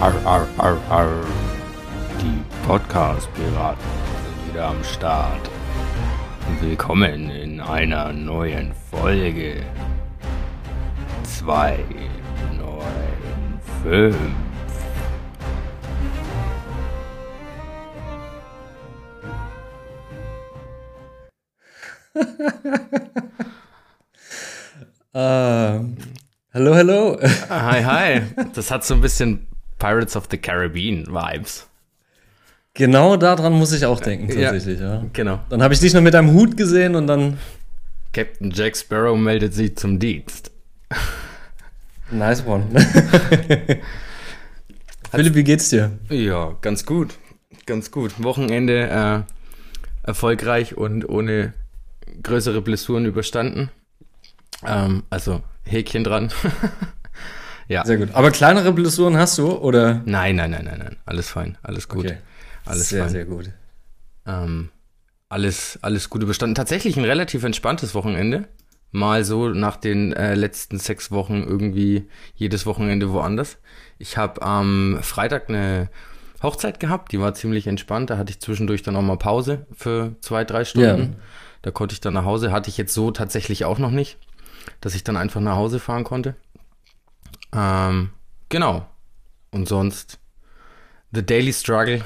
Arr, arr, arr, arr. Die Podcast-Piraten sind wieder am Start. Willkommen in einer neuen Folge. 2, 9, 5. Ähm, hallo, hallo. Hi, hi. Das hat so ein bisschen Pirates of the Caribbean Vibes. Genau daran muss ich auch denken, tatsächlich, ja. Genau. Dann habe ich dich noch mit deinem Hut gesehen und dann. Captain Jack Sparrow meldet sich zum Dienst. Nice one. Philipp, wie geht's dir? Ja, ganz gut. Ganz gut. Wochenende äh, erfolgreich und ohne größere Blessuren überstanden. Ähm, also Häkchen dran. ja. Sehr gut. Aber kleinere Blessuren hast du, oder? Nein, nein, nein, nein, nein. Alles fein. Alles gut. Okay. Alles sehr, fein. sehr gut. Ähm, alles, alles gut überstanden. Tatsächlich ein relativ entspanntes Wochenende. Mal so nach den äh, letzten sechs Wochen irgendwie jedes Wochenende woanders. Ich habe am Freitag eine Hochzeit gehabt, die war ziemlich entspannt. Da hatte ich zwischendurch dann auch mal Pause für zwei, drei Stunden. Da konnte ich dann nach Hause. Hatte ich jetzt so tatsächlich auch noch nicht, dass ich dann einfach nach Hause fahren konnte. Ähm, genau. Und sonst The Daily Struggle.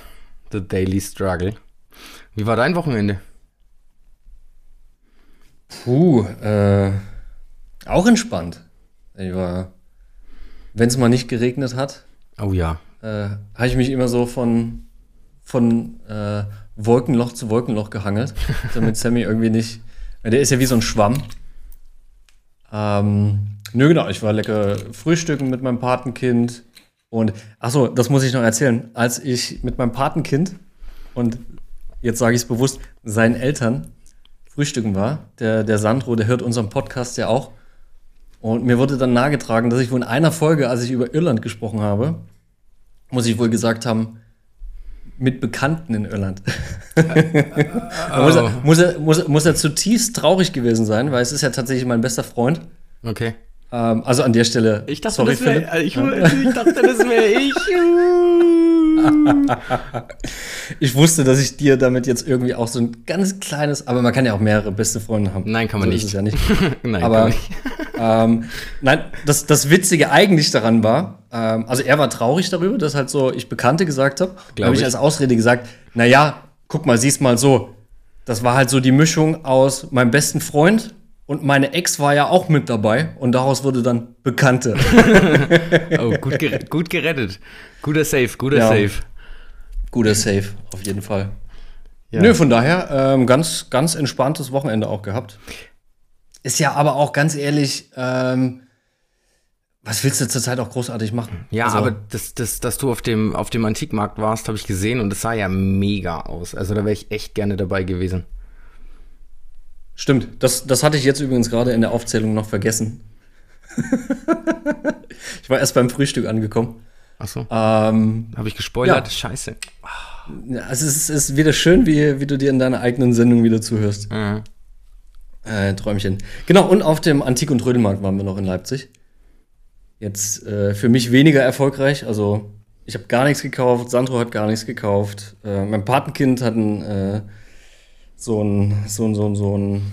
The Daily Struggle. Wie war dein Wochenende? Puh, äh, auch entspannt. Ich war, wenn es mal nicht geregnet hat, Oh ja. äh, habe ich mich immer so von, von äh, Wolkenloch zu Wolkenloch gehangelt, damit Sammy irgendwie nicht. weil Der ist ja wie so ein Schwamm. Ähm, nö, genau, ich war lecker frühstücken mit meinem Patenkind. Und, achso, das muss ich noch erzählen. Als ich mit meinem Patenkind und jetzt sage ich es bewusst, seinen Eltern frühstücken war, der, der Sandro, der hört unseren Podcast ja auch. Und mir wurde dann nahegetragen, dass ich wohl in einer Folge, als ich über Irland gesprochen habe, muss ich wohl gesagt haben, mit Bekannten in Irland. muss, er, muss, er, muss, er, muss er zutiefst traurig gewesen sein, weil es ist ja tatsächlich mein bester Freund. Okay. Ähm, also an der Stelle. Ich dachte, sorry, das wäre ich, ich dachte, das wäre ich. Ich wusste, dass ich dir damit jetzt irgendwie auch so ein ganz kleines, aber man kann ja auch mehrere beste Freunde haben. Nein, kann man so nicht. Ist es ja nicht. Nein, aber nicht. ähm, nein, das, das Witzige eigentlich daran war, ähm, also er war traurig darüber, dass halt so ich Bekannte gesagt habe. Glaub habe ich ich. als Ausrede gesagt, naja, guck mal, siehst mal so. Das war halt so die Mischung aus meinem besten Freund und meine Ex war ja auch mit dabei und daraus wurde dann Bekannte. Oh, gut, gerettet, gut gerettet. Guter Safe, guter Ja. Safe. Guter Safe, auf jeden Fall. Ja. Nö, von daher ähm, ganz, ganz entspanntes Wochenende auch gehabt. Ist ja aber auch ganz ehrlich, ähm, was willst du zurzeit auch großartig machen? Ja, Also, aber das, das, dass du auf dem, auf dem Antikmarkt warst, habe ich gesehen und es sah ja mega aus. Also da wäre ich echt gerne dabei gewesen. Stimmt, das, das hatte ich jetzt übrigens gerade in der Aufzählung noch vergessen. ich war erst beim Frühstück angekommen. Achso, Ähm, habe ich gespoilert? Ja. Scheiße. ja, es ist, ist wieder schön, wie, wie du dir in deiner eigenen Sendung wieder zuhörst. Mhm. Äh, Träumchen. Genau, und auf dem Antik- und Trödelmarkt waren wir noch in Leipzig. Jetzt äh, für mich weniger erfolgreich. Also, ich habe gar nichts gekauft, Sandro hat gar nichts gekauft. Äh, mein Patenkind hat ein, äh, so ein, so ein, so ein, so ein,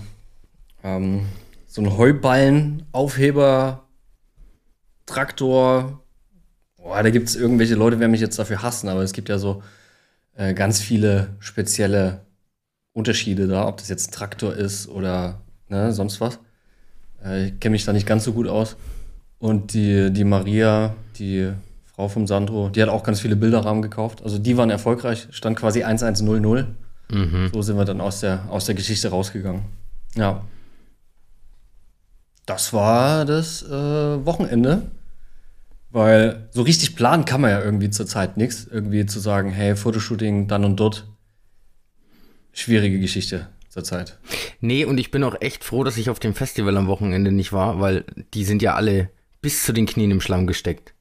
ähm, so ein Heuballen-Aufheber, Traktor. Boah, da gibt es irgendwelche Leute, werden mich jetzt dafür hassen, aber es gibt ja so äh, ganz viele spezielle Unterschiede da, ob das jetzt ein Traktor ist oder ne, sonst was. Äh, ich kenne mich da nicht ganz so gut aus. Und die, die Maria, die Frau vom Sandro, die hat auch ganz viele Bilderrahmen gekauft. Also die waren erfolgreich, stand quasi 1100. Mhm. So sind wir dann aus der, aus der Geschichte rausgegangen. Ja. Das war das äh, Wochenende. Weil so richtig planen kann man ja irgendwie zurzeit nichts. Irgendwie zu sagen, hey, Fotoshooting dann und dort. Schwierige Geschichte zurzeit. Nee, und ich bin auch echt froh, dass ich auf dem Festival am Wochenende nicht war, weil die sind ja alle bis zu den Knien im Schlamm gesteckt.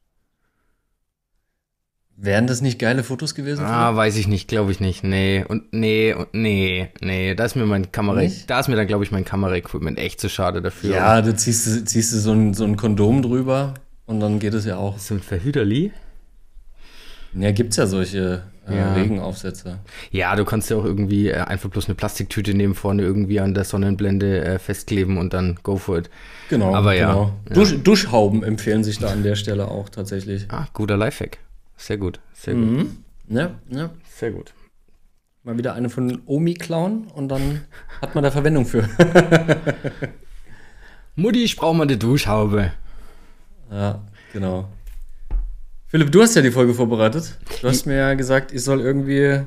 Wären das nicht geile Fotos gewesen? Ah, weiß ich nicht, glaube ich nicht. Nee, und nee, und nee, nee, da ist mir mein Kamera, Nicht? da ist mir dann, glaube ich, mein Kameraequipment echt zu schade dafür. ja, du ziehst, ziehst du so ein, so ein Kondom drüber und dann geht es ja auch. So ein Verhüterli? Ja, gibt's ja solche äh, Ja. Regenaufsätze. Ja, du kannst ja auch irgendwie äh, einfach bloß eine Plastiktüte nehmen, vorne irgendwie an der Sonnenblende äh, festkleben und dann go for it. Genau. Aber ja, genau. ja. Dusch, Duschhauben empfehlen sich da an der Stelle auch tatsächlich. Ah, guter Lifehack. Sehr gut, sehr gut, Mhm. Ja, ja. sehr gut. Mal wieder eine von Omi klauen und dann hat man da Verwendung für. Mutti, ich brauche mal eine Duschhaube. ja, genau. Philipp, du hast ja die Folge vorbereitet. Du hast mir ja gesagt, ich soll irgendwie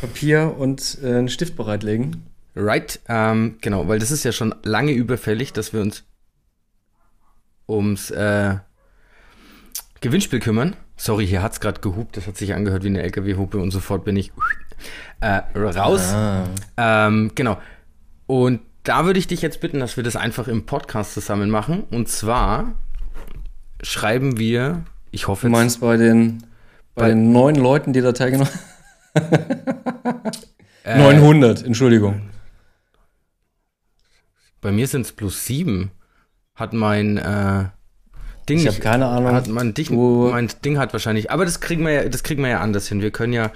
Papier und äh, einen Stift bereitlegen. Right, ähm, genau, weil das ist ja schon lange überfällig, dass wir uns ums äh, Gewinnspiel kümmern. Sorry, hier hat's gerade gehupt, das hat sich angehört wie eine LKW-Hupe und sofort bin ich äh, raus. Ah. Ähm, genau. Und da würde ich dich jetzt bitten, dass wir das einfach im Podcast zusammen machen. Und zwar schreiben wir, ich hoffe, Du meinst bei den, bei, Bei- den neun Leuten, die da teilgenommen äh, 900, Entschuldigung. bei mir sind es plus sieben. Hat mein äh, Ding Ich habe nicht- keine Ahnung. Hat mein, Ding, wo- mein Ding hat wahrscheinlich, aber das kriegen wir ja, das kriegen wir ja anders hin. Wir können ja,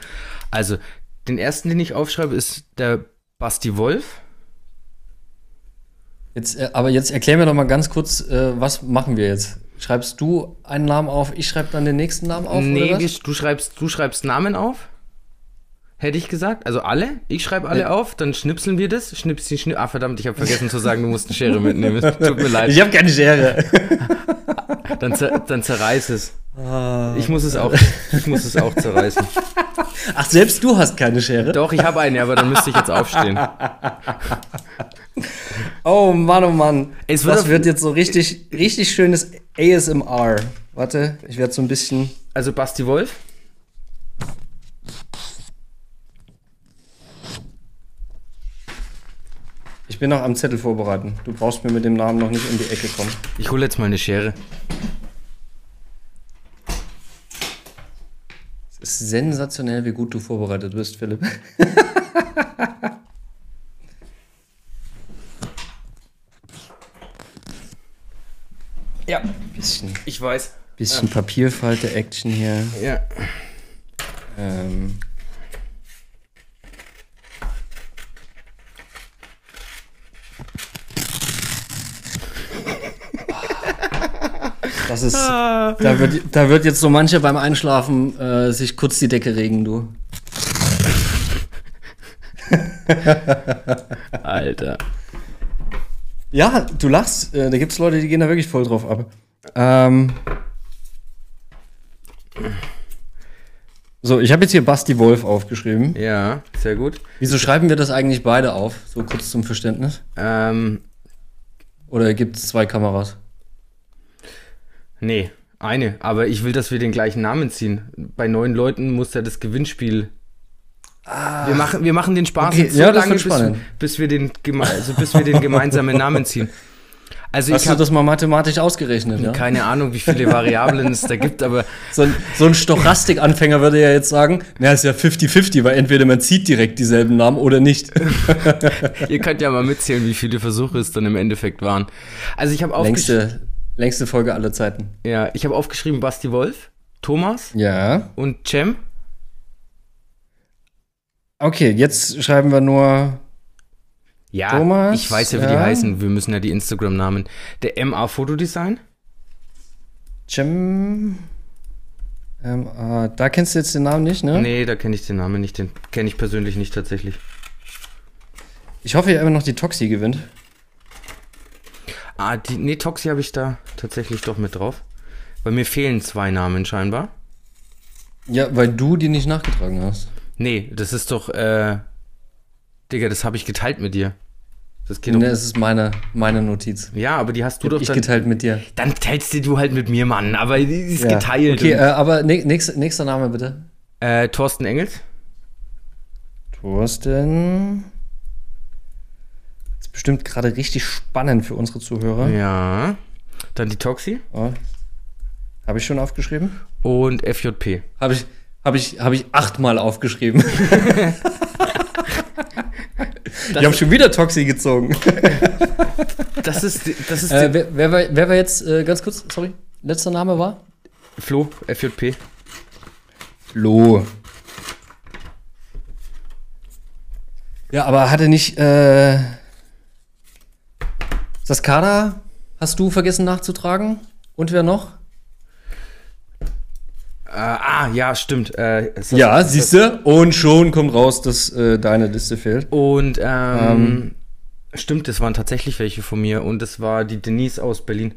also den ersten, den ich aufschreibe, ist der Basti Wolf. Jetzt, äh, aber jetzt erklär mir doch mal ganz kurz, äh, was machen wir jetzt? Schreibst du einen Namen auf, ich schreibe dann den nächsten Namen auf? nee, oder wir, was? du schreibst, du schreibst Namen auf. Hätte ich gesagt. Also alle. Ich schreibe alle Ja. auf, dann schnipseln wir das. Schnips, die Schnipp. Ah, verdammt, ich habe vergessen zu sagen, du musst eine Schere mitnehmen. Es Tut mir leid. Ich habe keine Schere. Dann, zer, dann zerreiß es. Ah. Ich muss es auch, ich muss es auch zerreißen. Ach, selbst du hast keine Schere? Doch, ich habe eine, aber dann müsste ich jetzt aufstehen. Oh Mann, oh Mann. Es wird das wird jetzt so richtig, richtig schönes ASMR. Warte, ich werde so ein bisschen. Also Basti Wolf. Bin noch am Zettel vorbereiten. Du brauchst mir mit dem Namen noch nicht um die Ecke kommen. Ich hole jetzt mal eine Schere. Es ist sensationell, wie gut du vorbereitet bist, Philipp. Ja, Bisschen, ich weiß. bisschen Papierfalte-Action hier. Ja. Ähm. Das ist, da wird, da wird jetzt so mancher beim Einschlafen äh, sich kurz die Decke regen, du. Alter. Ja, du lachst. Äh, da gibt es Leute, die gehen da wirklich voll drauf ab. Ähm. So, ich habe jetzt hier Basti Wolf aufgeschrieben. Ja, sehr gut. Wieso schreiben wir das eigentlich beide auf? So kurz zum Verständnis. Ähm, Oder gibt es zwei Kameras? Nee, eine. Aber ich will, dass wir den gleichen Namen ziehen. Bei neun Leuten muss ja das Gewinnspiel. wir, machen, wir machen den Spaß Okay, jetzt so ja, lange, bis, bis, wir den, also bis wir den gemeinsamen Namen ziehen. Also Hast ich du habe das mal mathematisch ausgerechnet, ja? keine Ahnung, wie viele Variablen es da gibt, aber So ein, so ein Stochastikanfänger würde ja jetzt sagen, na, ist ja 50-50, weil entweder man zieht direkt dieselben Namen oder nicht. ihr könnt ja mal mitzählen, wie viele Versuche es dann im Endeffekt waren. Also ich habe aufgeschrieben, längste, Folge aller Zeiten. ja, ich habe aufgeschrieben Basti Wolf, Thomas Ja. und Cem. Okay, jetzt schreiben wir nur. Ja, Thomas, ich weiß ja, wie die ja. heißen. Wir müssen ja die Instagram-Namen. Der MA Fotodesign. Cem. Äh, da kennst du jetzt den Namen nicht, ne? Nee, da kenne ich den Namen nicht. Den kenne ich persönlich nicht tatsächlich. Ich hoffe ja immer noch, die Toxi gewinnt. Ah, die, nee, Toxi habe ich da tatsächlich doch mit drauf. Weil mir fehlen zwei Namen scheinbar. Ja, weil du die nicht nachgetragen hast. Nee, das ist doch, äh, Digga, das habe ich geteilt mit dir. Das geht Ne, es ist meine, meine Notiz. Ja, aber die hast du Hab doch ich dann. geteilt mit dir. Dann teilst die du halt mit mir, Mann. Aber die ist Ja. geteilt. Okay, äh, aber nächster, nächster Name bitte. äh, Thorsten Engels. Thorsten. Bestimmt gerade richtig spannend für unsere Zuhörer. Ja. Dann die Toxi. Oh. Habe ich schon aufgeschrieben? Und FJP. Habe ich, habe ich, habe ich achtmal aufgeschrieben. ich habe schon wieder Toxi gezogen. Das ist, das ist Äh, wer, wer, war, wer war jetzt, äh, ganz kurz, sorry, letzter Name war? Flo, FJP. Flo. Ja, aber hatte nicht äh, das Kader hast du vergessen nachzutragen? Und wer noch? Äh, ah, ja, stimmt. Äh, ist das- Ja, siehst du? Und schon kommt raus, dass äh, deine Liste fehlt. Und ähm, stimmt, das waren tatsächlich welche von mir und das war die Denise aus Berlin.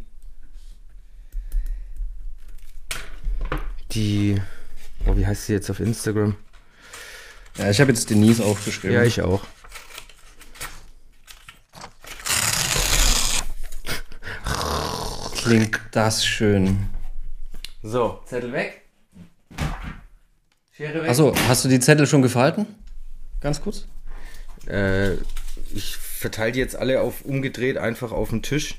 Die, oh, wie heißt sie jetzt auf Instagram? Ja, ich habe jetzt Denise aufgeschrieben. Ja, ich auch. Klingt das schön. So, Zettel weg. Schere weg. Achso, hast du die Zettel schon gefalten? Ganz kurz. Äh, ich verteile die jetzt alle auf umgedreht einfach auf den Tisch.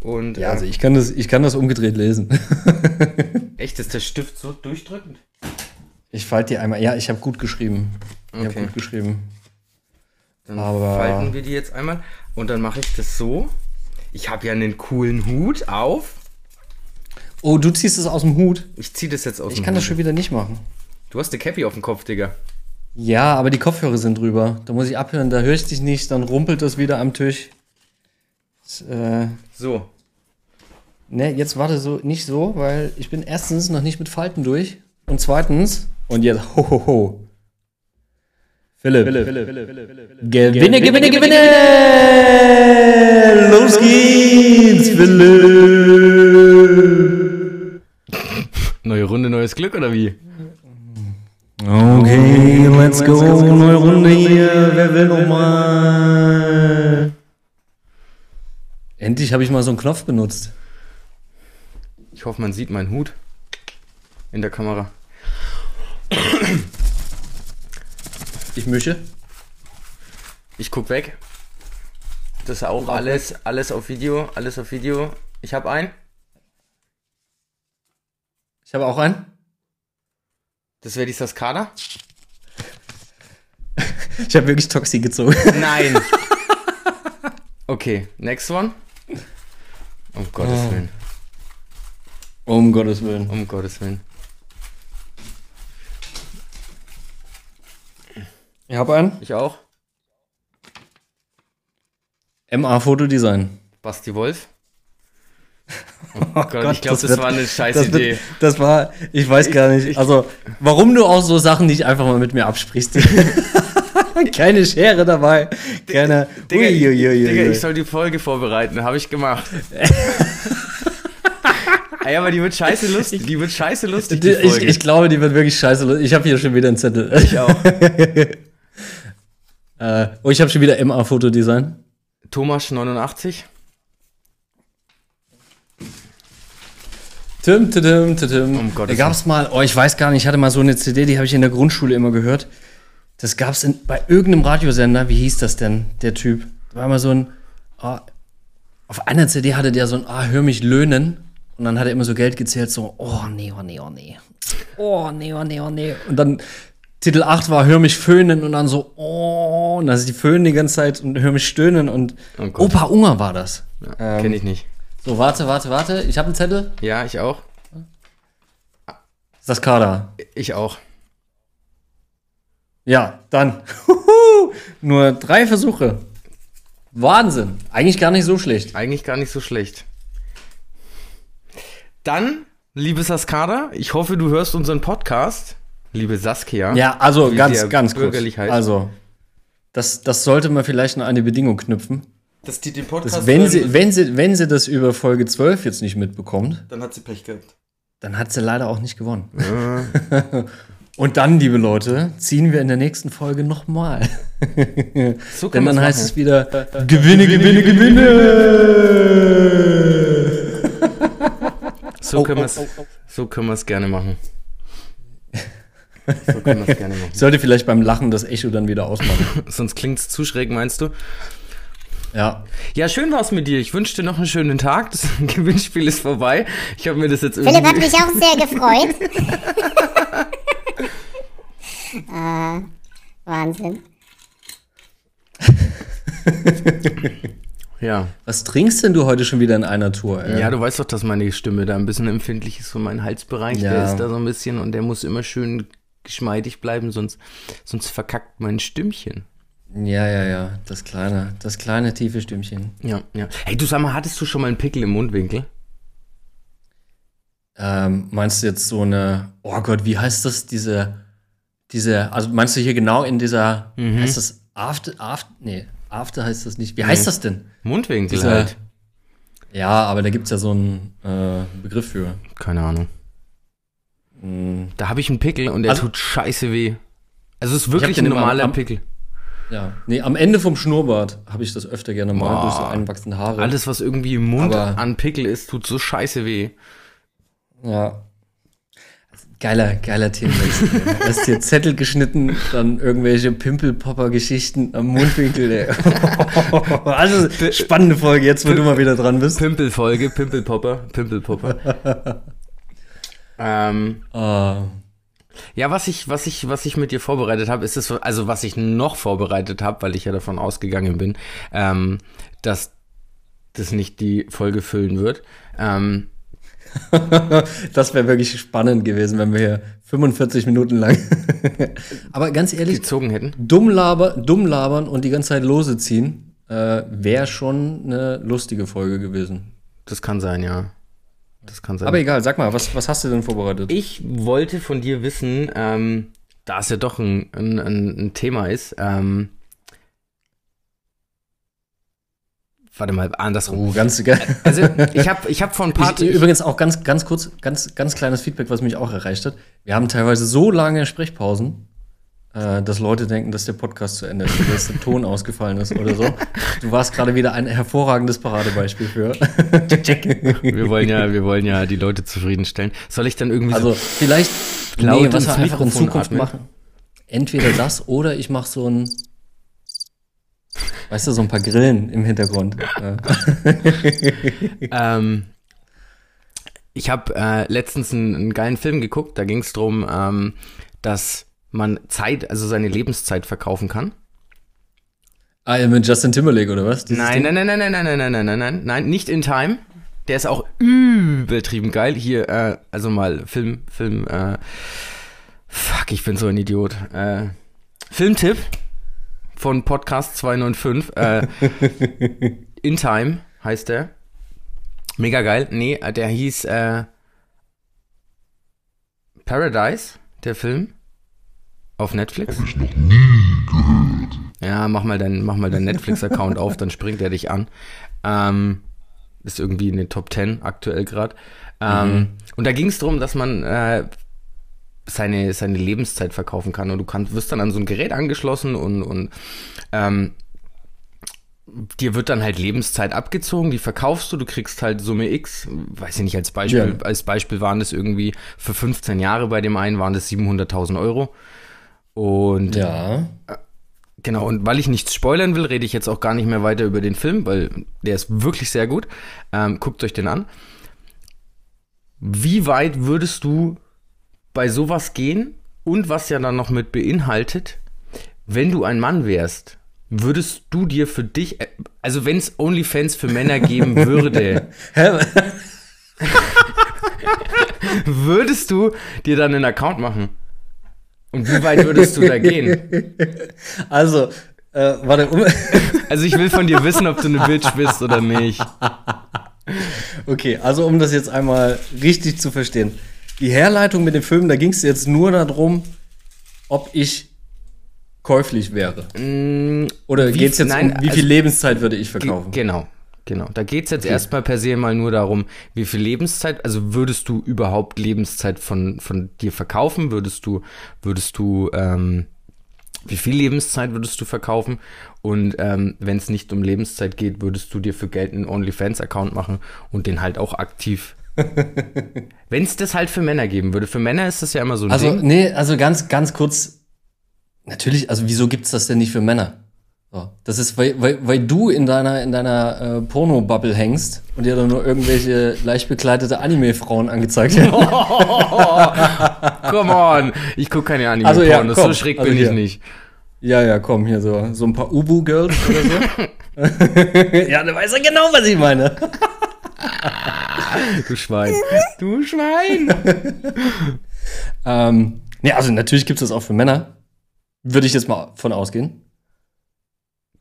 Und Ja, äh, also ich kann das, ich kann das umgedreht lesen. echt, ist der Stift so durchdrückend? Ich falte die einmal. Ja, ich habe gut geschrieben. Ich habe Okay. gut geschrieben. Dann Aber- falten wir die jetzt einmal und dann mache ich das so. Ich habe ja einen coolen Hut auf. Oh, du ziehst es aus dem Hut. Ich ziehe das jetzt aus Ich dem kann das Hut. schon wieder nicht machen. Du hast eine Cappy auf dem Kopf, Digga. Ja, aber die Kopfhörer sind drüber. Da muss ich abhören, da höre ich dich nicht, dann rumpelt das wieder am Tisch. Das, äh, So. ne, jetzt warte so nicht so, weil ich bin erstens noch nicht mit Falten durch und zweitens und jetzt ho ho ho. Philipp. Gewinne, gewinne, gewinne! Los geht's, Philipp! Neue Runde, neues Glück oder wie? Okay, let's go, neue Runde hier. Wer will noch mal? Endlich habe ich mal so einen Knopf benutzt. Ich hoffe, man sieht meinen Hut in der Kamera. Ich mische. Ich guck weg. Das ist auch alles, alles auf Video, alles auf Video. Ich habe einen. Ich habe auch einen. Das wäre die Saskada. Ich habe wirklich Toxi gezogen. Nein. Okay, next one. Um Gottes Oh. Willen. Um Gottes Willen. Um Gottes Willen. Ich habe einen. Ich auch. MA Fotodesign. Basti Wolf. Oh Gott, ich glaube, das, wird- war eine scheiß das, Idee. wird, das war, ich weiß gar nicht, Ich- also warum du auch so Sachen nicht einfach mal mit mir absprichst. Keine Schere dabei, keine. Digga, ich- Uiuiuiui. Digga, ich soll die Folge vorbereiten, habe ich gemacht. Ey, aber die wird scheiße lustig. Die wird scheiße lustig, die ich, Folge. ich glaube, die wird wirklich scheiße. lustig. Ich habe hier schon wieder einen Zettel. Ich auch. Äh, oh, ich habe schon wieder MA Fotodesign. Thomas 89. Tim, tim, tim, tim. Um Gottes da gab's mal, oh, ich weiß gar nicht, ich hatte mal so eine CD, die habe ich in der Grundschule immer gehört. Das gab's in, bei irgendeinem Radiosender, wie hieß das denn, der Typ? Da war immer so ein, ah, auf einer CD hatte der so ein, ah, hör mich löhnen. Und dann hat er immer so Geld gezählt, so, oh nee, oh nee, oh nee. Oh nee, oh nee, oh nee. Und dann Titel 8 war Hör mich föhnen und dann so, oh, und dann ist die Föhnen die ganze Zeit und Hör mich stöhnen und Oh. Opa Unger war das. Ja, Ähm, Kenne ich nicht. So, warte, warte, warte, ich habe einen Zettel. Ja, ich auch. Ist das Kader? Ich auch. Ja, dann. Huhu, Nur drei Versuche. Wahnsinn. Eigentlich gar nicht so schlecht. Eigentlich gar nicht so schlecht. Dann, liebe Saskada, ich hoffe, du hörst unseren Podcast. Liebe Saskia. Ja, also Wie ganz, ganz kurz. bürgerlich heißt. Also, das, das sollte man vielleicht noch an eine Bedingung knüpfen. Dass die den Podcast Dass wenn, sie, wenn, sie, wenn sie das über Folge 12 jetzt nicht mitbekommt, dann hat sie Pech gehabt. dann hat sie leider auch nicht gewonnen. Und dann, liebe Leute, ziehen wir in der nächsten Folge nochmal. So Denn dann heißt es machen. wieder Gewinne, Gewinne, Gewinne. So Oh, können wir oh, es oh, oh. so können wir es gerne machen. So können wir es gerne machen. Ich sollte vielleicht beim Lachen das Echo dann wieder ausmachen. Sonst klingt es zu schräg, meinst du? Ja. Ja, schön war's mit dir. Ich wünsche dir noch einen schönen Tag. Das Gewinnspiel ist vorbei. Ich habe mir das jetzt Philipp hat mich auch sehr gefreut. äh, Wahnsinn. Ja. Was trinkst denn du heute schon wieder in einer Tour? Ey? ja, du weißt doch, dass meine Stimme da ein bisschen empfindlich ist für meinen Halsbereich. Der Ja. ist da so ein bisschen und der muss immer schön geschmeidig bleiben, sonst, sonst verkackt mein Stimmchen. Ja, ja, ja. Das kleine, das kleine tiefe Stimmchen. Ja, ja. Hey, du sag mal, hattest du schon mal einen Pickel im Mundwinkel? Ähm, meinst du jetzt so eine, oh Gott, wie heißt das, diese, diese, also meinst du hier genau in dieser, heißt das After, After, nee, After heißt das nicht. Wie heißt das denn? Mundwinkel Diese- halt. Ja, aber da gibt's ja so einen äh, Begriff für. Keine Ahnung. Mm, Da habe ich einen Pickel und der Also- tut scheiße weh. Also es ist wirklich ein normaler am- Pickel. Ja, nee, am Ende vom Schnurrbart habe ich das öfter gerne mal Boah. durch so einwachsende Haare. Alles, was irgendwie im Mund Aber- an Pickel ist, tut so scheiße weh. Ja. Geiler, geiler Themenwechsel. ey. Hast dir Zettel geschnitten, dann irgendwelche Pimpelpopper-Geschichten am Mundwinkel. Ey. Also, spannende Folge jetzt, wo du mal wieder dran bist. Pimpelfolge, Pimpelpopper, Pimpelpopper. Ähm, Ah, ja, was ich, was ich, was ich mit dir vorbereitet habe, ist das, also was ich noch vorbereitet habe, weil ich ja davon ausgegangen bin, ähm, dass das nicht die Folge füllen wird. Ähm, das wäre wirklich spannend gewesen, wenn wir hier 45 Minuten lang. Aber ganz ehrlich, gezogen hätten. dumm, laber, dumm labern und die ganze Zeit Lose ziehen, äh, wäre schon eine lustige Folge gewesen. Das kann sein, ja. Das kann sein. Aber egal, sag mal, was, was hast du denn vorbereitet? Ich wollte von dir wissen, ähm, da es ja doch ein, ein, ein Thema ist, ähm, warte mal, andersrum. Oh, ganz geil. Also ich habe ich hab vor ein paar Ich, übrigens auch ganz, ganz kurz, ganz, ganz kleines Feedback, was mich auch erreicht hat. Wir haben teilweise so lange Sprechpausen, äh, dass Leute denken, dass der Podcast zu Ende ist, dass der Ton ausgefallen ist oder so. Du warst gerade wieder ein hervorragendes Paradebeispiel für. wir wollen ja, wir wollen ja die Leute zufriedenstellen. Soll ich dann irgendwie Also so vielleicht, Laut nee, was wir einfach in Zukunft atmen. machen. Entweder das oder ich mache so ein, weißt du, so ein paar Grillen im Hintergrund. Ähm, ich habe äh, letztens einen, einen geilen Film geguckt, da ging es darum, ähm, dass man Zeit, also seine Lebenszeit verkaufen kann. Ah, ja, mit Justin Timberlake oder was? Nein, nein, nein, nein, nein, nein, nein, nein, nein, nein, nein, nicht in Time. Der ist auch übertrieben geil. Hier, äh, also mal Film, Film, äh, fuck, ich bin so ein Idiot. Äh, Filmtipp von Podcast 295. Äh, in Time heißt der. Mega geil. Nee, äh, der hieß äh, Paradise, der Film. Auf Netflix. Hab ich noch nie gehört. Ja, mach mal deinen mach mal deinen Netflix-Account auf, dann springt er dich an. Ähm, ist irgendwie in den Top 10 aktuell gerade. Ähm, Und da ging es darum, dass man äh, seine, seine Lebenszeit verkaufen kann. Und du kannst, wirst dann an so ein Gerät angeschlossen und, und ähm, dir wird dann halt Lebenszeit abgezogen, die verkaufst du, du kriegst halt Summe X, weiß ich nicht, als Beispiel, Ja. als Beispiel waren das irgendwie für 15 Jahre bei dem einen waren das 700.000 Euro. Und Ja. Genau, und weil ich nichts spoilern will, rede ich jetzt auch gar nicht mehr weiter über den Film, weil der ist wirklich sehr gut. Ähm, guckt euch den an. Wie weit würdest du bei sowas gehen? Und was ja dann noch mit beinhaltet, wenn du ein Mann wärst, würdest du dir für dich, äh, also wenn es OnlyFans für Männer geben würde, würdest du dir dann einen Account machen? Und wie weit würdest du da gehen? Also, äh, warte, um, Also ich will von dir wissen, ob du eine Bitch bist oder nicht. okay, also um das jetzt einmal richtig zu verstehen. Die Herleitung mit dem Film, da ging es jetzt nur darum, ob ich käuflich wäre. Mm, Oder Wie- geht es jetzt nein, um, wie also- viel Lebenszeit würde ich verkaufen? Genau, genau. Da geht's jetzt erstmal per se mal nur darum, wie viel Lebenszeit, also würdest du überhaupt Lebenszeit von, von dir verkaufen? Würdest du, würdest du, ähm, wie viel Lebenszeit würdest du verkaufen? Und ähm, wenn es nicht um Lebenszeit geht, würdest du dir für Geld einen OnlyFans-Account machen und den halt auch aktiv. wenn es das halt für Männer geben würde. Für Männer ist das ja immer so ein Also, Ding. nee, also ganz, ganz kurz. Natürlich, also wieso gibt's das denn nicht für Männer? So, das ist, weil, weil, weil du in deiner, in deiner äh, Porno-Bubble hängst und dir dann nur irgendwelche leicht bekleidete Anime-Frauen angezeigt werden. Come on! Ich gucke keine anime Also, ja, so schräg Also bin ich hier. nicht. ja, ja, komm, hier so, so ein paar Ubu-Girls oder so. ja, du weißt ja genau, was ich meine. Du Schwein. Du Schwein. Ähm, Nee, also natürlich gibt es das auch für Männer. Würde ich jetzt mal von ausgehen.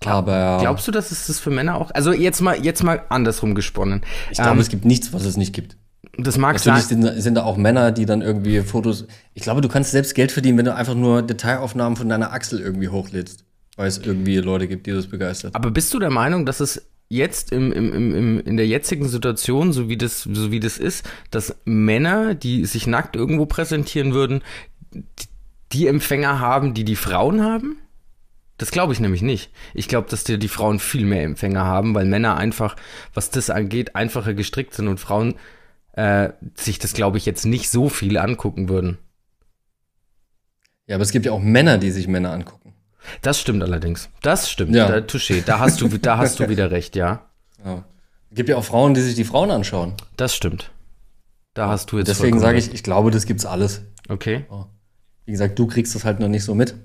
Aber Glaubst du, dass es das für Männer auch? Also jetzt mal, jetzt mal andersrum gesponnen. ich glaube, Ähm, es gibt nichts, was es nicht gibt. das mag Natürlich sein. sind, sind da auch Männer, die dann irgendwie Fotos. Ich glaube, du kannst selbst Geld verdienen, wenn du einfach nur Detailaufnahmen von deiner Achsel irgendwie hochlädst. Weil es irgendwie Leute gibt, die das begeistert. Aber bist du der Meinung, dass es jetzt im, im, im, in der jetzigen Situation, so wie, das, so wie das ist, dass Männer, die sich nackt irgendwo präsentieren würden, die Empfänger haben, die die Frauen haben? Das glaube ich nämlich nicht. Ich glaube, dass die, die Frauen viel mehr Empfänger haben, weil Männer einfach, was das angeht, einfacher gestrickt sind und Frauen äh, sich das, glaube ich, jetzt nicht so viel angucken würden. Ja, aber es gibt ja auch Männer, die sich Männer angucken. Das stimmt allerdings. Das stimmt. Ja. Da, touché. Da hast du, da hast du wieder recht, ja. Ja. Es gibt ja auch Frauen, die sich die Frauen anschauen. Das stimmt. Da hast du jetzt Deswegen sage ich, ich glaube, das gibt's alles. Okay. Wie gesagt, du kriegst das halt noch nicht so mit.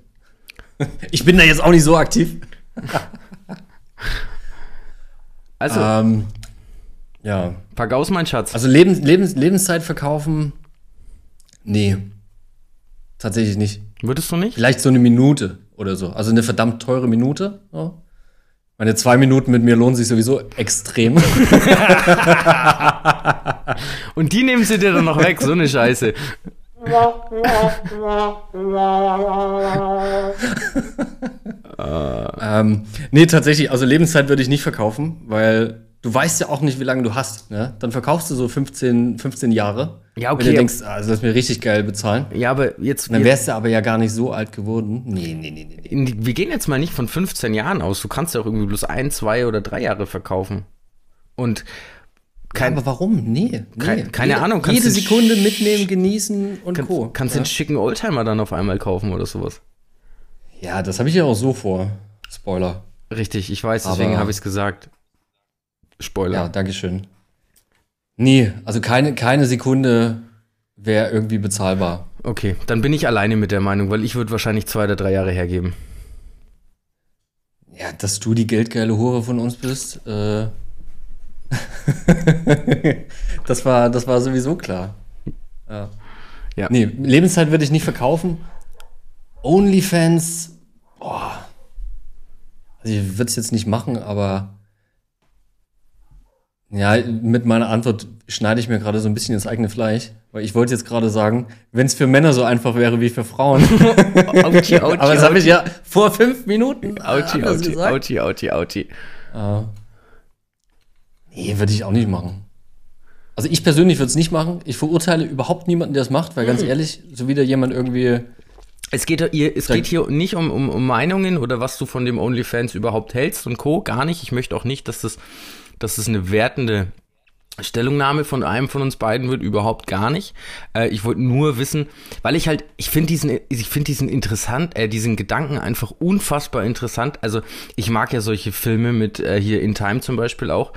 Ich bin da jetzt auch nicht so aktiv. Also, Ähm, ja. pack aus, mein Schatz. Also Lebens, Lebens, Lebenszeit verkaufen? Nee. Tatsächlich nicht. Würdest du nicht? Vielleicht so eine Minute oder so. Also eine verdammt teure Minute. Ja. Meine zwei Minuten mit mir lohnen sich sowieso extrem. Und die nehmen sie dir dann noch weg, so eine Scheiße. Ähm, nee, tatsächlich, also Lebenszeit würde ich nicht verkaufen, weil du weißt ja auch nicht, wie lange du hast. Ne? Dann verkaufst du so 15, 15 Jahre. Ja, okay. Wenn du denkst, ah, das ist mir richtig geil bezahlen. Ja, aber jetzt, Dann wärst du aber ja gar nicht so alt geworden. Nee, nee, nee, nee. nee. wir gehen jetzt mal nicht von 15 Jahren aus. Du kannst ja auch irgendwie bloß ein, zwei oder drei Jahre verkaufen. Und kein, aber warum? Nee. nee. Kein- keine jede, Ahnung, kannst Jede Sekunde mitnehmen, genießen und kannst, Co. kannst ja? den schicken Oldtimer dann auf einmal kaufen oder sowas. ja, das habe ich ja auch so vor. Spoiler. Richtig, ich weiß, deswegen habe ich es gesagt. Spoiler. Ja, Dankeschön. Nee, also keine, keine Sekunde wäre irgendwie bezahlbar. Okay, dann bin ich alleine mit der Meinung, weil ich würde wahrscheinlich zwei oder drei Jahre hergeben. Ja, dass du die geldgeile Hure von uns bist, äh, das, war, das war sowieso klar. Ja. Ja. Nee, Lebenszeit würde ich nicht verkaufen. Onlyfans, boah. Also ich würde es jetzt nicht machen, aber ja, mit meiner Antwort schneide ich mir gerade so ein bisschen ins eigene Fleisch, weil ich wollte jetzt gerade sagen, wenn es für Männer so einfach wäre wie für Frauen. Auti, auti, aber das habe ich ja vor fünf Minuten Auti, anders auti, gesagt. auti, auti, auti. Ah. Nee, würde ich auch nicht machen. Also ich persönlich würde es nicht machen. Ich verurteile überhaupt niemanden, der es macht, weil ganz ehrlich, so wie da jemand irgendwie. Es geht, hier, es geht hier nicht um, um, um Meinungen oder was du von dem OnlyFans überhaupt hältst und Co. Gar nicht. Ich möchte auch nicht, dass das, dass das eine wertende Stellungnahme von einem von uns beiden wird, überhaupt gar nicht. Äh, ich wollte nur wissen, weil ich halt, ich finde diesen, ich finde diesen interessant, äh, diesen Gedanken einfach unfassbar interessant. Also ich mag ja solche Filme mit äh, hier In Time zum Beispiel auch,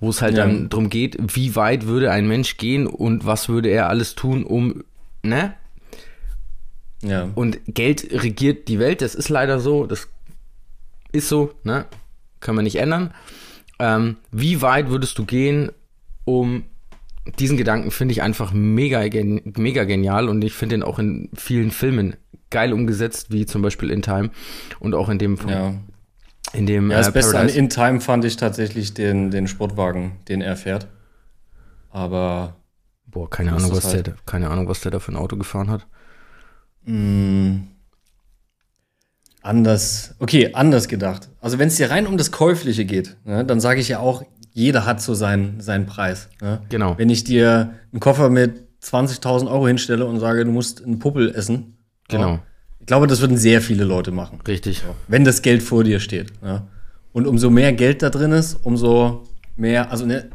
wo es halt Ja. dann drum geht, wie weit würde ein Mensch gehen und was würde er alles tun, um, ne? Ja. Und Geld regiert die Welt, das ist leider so, das ist so, ne? Können wir nicht ändern. Ähm, wie weit würdest du gehen, um diesen Gedanken finde ich einfach mega, gen mega genial und ich finde ihn auch in vielen Filmen geil umgesetzt, wie zum Beispiel In Time und auch in dem, Ja. in dem ja das äh, Beste an. In Time fand ich tatsächlich den, den Sportwagen, den er fährt. Aber Boah, keine Ahnung, was halt- der, keine Ahnung, was der da für ein Auto gefahren hat. mh, anders. Okay, anders gedacht. Also wenn es dir rein um das Käufliche geht, ne, dann sage ich ja auch, jeder hat so seinen, seinen Preis. Ne? Genau. Wenn ich dir einen Koffer mit 20.000 Euro hinstelle und sage, du musst einen Puppel essen. Genau. Ja, ich glaube, das würden sehr viele Leute machen. Richtig. wenn das Geld vor dir steht. Ja. Und umso mehr Geld da drin ist, umso mehr, also ne,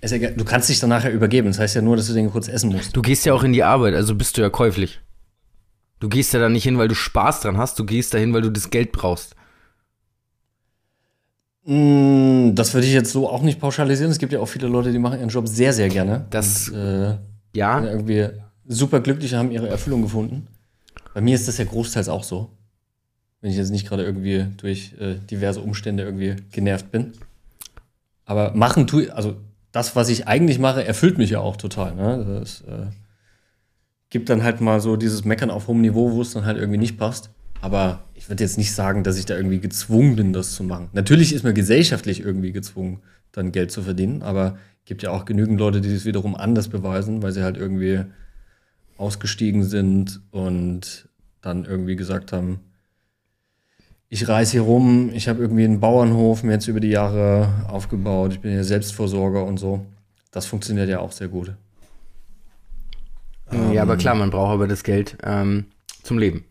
ist ge- du kannst dich dann nachher übergeben. Das heißt ja nur, dass du den kurz essen musst. Du gehst ja auch in die Arbeit, also bist du ja käuflich. Du gehst ja da nicht hin, weil du Spaß dran hast, du gehst da hin, weil du das Geld brauchst. Mm, das würde ich jetzt so auch nicht pauschalisieren. Es gibt ja auch viele Leute, die machen ihren Job sehr, sehr gerne. Das- Und, äh, Ja, sind irgendwie super glücklich und haben ihre Erfüllung gefunden. Bei mir ist das ja großteils auch so. Wenn ich jetzt nicht gerade irgendwie durch äh, diverse Umstände irgendwie genervt bin. Aber machen tue also das, was ich eigentlich mache, erfüllt mich ja auch total. Ne? Das, äh, gibt dann halt mal so dieses Meckern auf hohem Niveau, wo es dann halt irgendwie nicht passt. Aber ich würde jetzt nicht sagen, dass ich da irgendwie gezwungen bin, das zu machen. Natürlich ist man gesellschaftlich irgendwie gezwungen, dann Geld zu verdienen, aber gibt ja auch genügend Leute, die es wiederum anders beweisen, weil sie halt irgendwie ausgestiegen sind und dann irgendwie gesagt haben, ich reise hier rum, ich habe irgendwie einen Bauernhof mir jetzt über die Jahre aufgebaut, ich bin ja Selbstversorger und so. Das funktioniert ja auch sehr gut. ja, aber klar, man braucht aber das Geld ähm, zum Leben.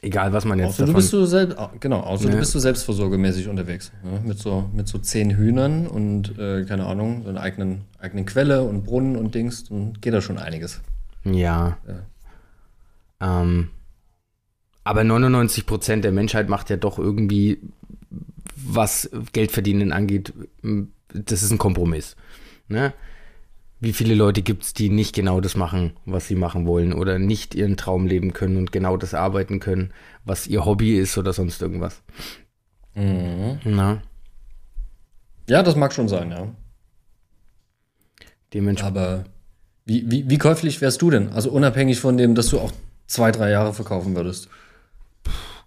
Egal, was man jetzt Außer du davon... bist du selbst, genau, außer Ja. du bist du selbstversorgemäßig unterwegs. Ja, mit, so, mit so zehn Hühnern und, äh, keine Ahnung, so einer eigenen, eigenen Quelle und Brunnen und Dings, dann geht da schon einiges. Ja. Ähm, aber 99% der Menschheit macht ja doch irgendwie, was Geldverdienen angeht, das ist ein Kompromiss. Ne? Wie viele Leute gibt es, die nicht genau das machen, was sie machen wollen oder nicht ihren Traum leben können und genau das arbeiten können, was ihr Hobby ist oder sonst irgendwas. Na, Ja, das mag schon sein, ja. dementsprechend. Aber wie, wie, wie käuflich wärst du denn? Also unabhängig von dem, dass du auch zwei, drei Jahre verkaufen würdest.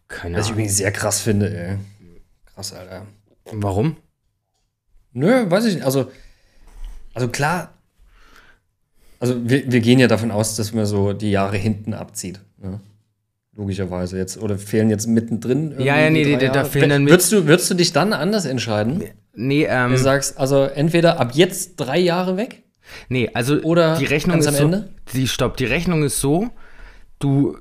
Keine Was ich Ahnung. übrigens sehr krass finde, ey. Krass, Alter. Warum? Nö, weiß ich nicht. Also, also klar. Also wir, wir gehen ja davon aus, dass man so die Jahre hinten abzieht. Ne? Logischerweise jetzt. Oder fehlen jetzt mittendrin. Ja, ja, nee, da Jahre? fehlen dann mit- Würdest du, würdest du dich dann anders entscheiden? Nee, ähm, Du sagst, also entweder ab jetzt drei Jahre weg? Nee, also Oder die Rechnung ist am so, Ende? Die, stopp, die Rechnung ist so, du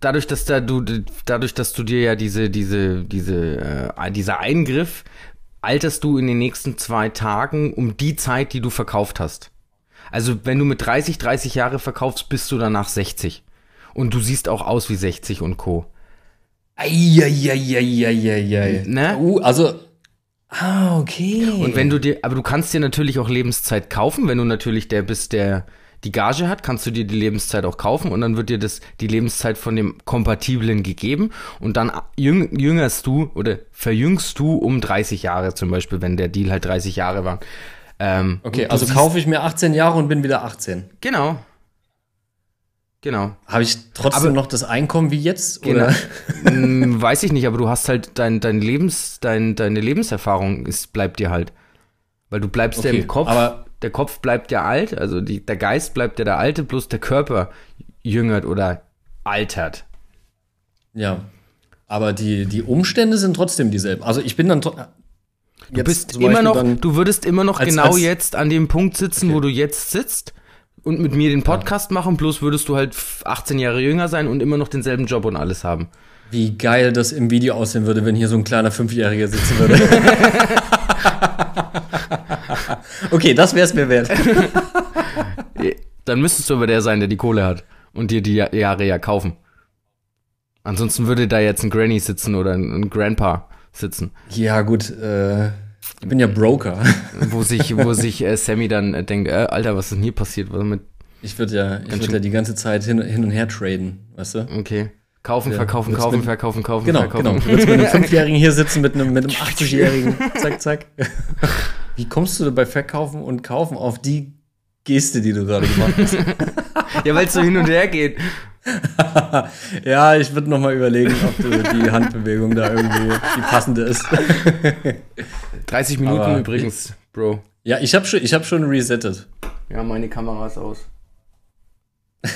dadurch, dass da du dadurch, dass du dir ja diese diese diese äh, dieser Eingriff alterst du in den nächsten zwei Tagen um die Zeit, die du verkauft hast. Also wenn du mit 30, 30 Jahre verkaufst, bist du danach 60. Und du siehst auch aus wie 60 und Co. Eieieiei. Ne? Uh, also. Ah, okay. Und wenn du dir, aber du kannst dir natürlich auch Lebenszeit kaufen, wenn du natürlich der bist, der die Gage hat, kannst du dir die Lebenszeit auch kaufen und dann wird dir das die Lebenszeit von dem Kompatiblen gegeben und dann jüng, jüngerst du oder verjüngst du um 30 Jahre zum Beispiel, wenn der Deal halt 30 Jahre war. Ähm, Okay, also kaufe ich mir 18 Jahre und bin wieder 18. Genau. Genau. Habe ich trotzdem Aber- noch das Einkommen wie jetzt? Genau. Oder? Hm, Weiß ich nicht, aber du hast halt dein, dein Lebens, dein, deine Lebenserfahrung ist, bleibt dir halt. Weil du bleibst ja Okay, im Kopf, aber- der Kopf bleibt ja alt, also die, der Geist bleibt ja der alte, bloß der Körper jüngert oder altert. Ja. Aber die, die Umstände sind trotzdem dieselben. Also ich bin dann. Du bist immer noch, du würdest immer noch als- genau als- jetzt an dem Punkt sitzen, Okay. wo du jetzt sitzt und mit mir den Podcast machen, bloß würdest du halt 18 Jahre jünger sein und immer noch denselben Job und alles haben. Wie geil das im Video aussehen würde, wenn hier so ein kleiner Fünfjähriger sitzen würde. okay, das wäre es mir wert. Dann müsstest du aber der sein, der die Kohle hat und dir die Ja- Jahre ja kaufen. Ansonsten würde da jetzt ein Granny sitzen oder ein Grandpa sitzen, Ja, gut. Äh, ich bin ja Broker. wo sich, wo sich äh, Sammy dann äh, denkt, äh, Alter, was ist denn hier passiert? Was mit, Ich würde ja, ich würd ja die ganze Zeit hin, hin und her traden, weißt du? okay. Kaufen, Ja, verkaufen, kaufen, mit- verkaufen, kaufen, Genau, verkaufen. genau. Du würdest mit einem Fünfjährigen hier sitzen, mit einem, mit einem 80-Jährigen. Zack, zack. Wie kommst du bei Verkaufen und Kaufen auf die Geste, die du gerade gemacht hast? Ja, weil es so hin und her geht. ja, ich würde noch mal überlegen, ob du die Handbewegung da irgendwie die passende ist. 30 Minuten Aber- übrigens, Bro. ja, ich habe schon, ich hab schon resettet. Ja, meine Kamera ist aus.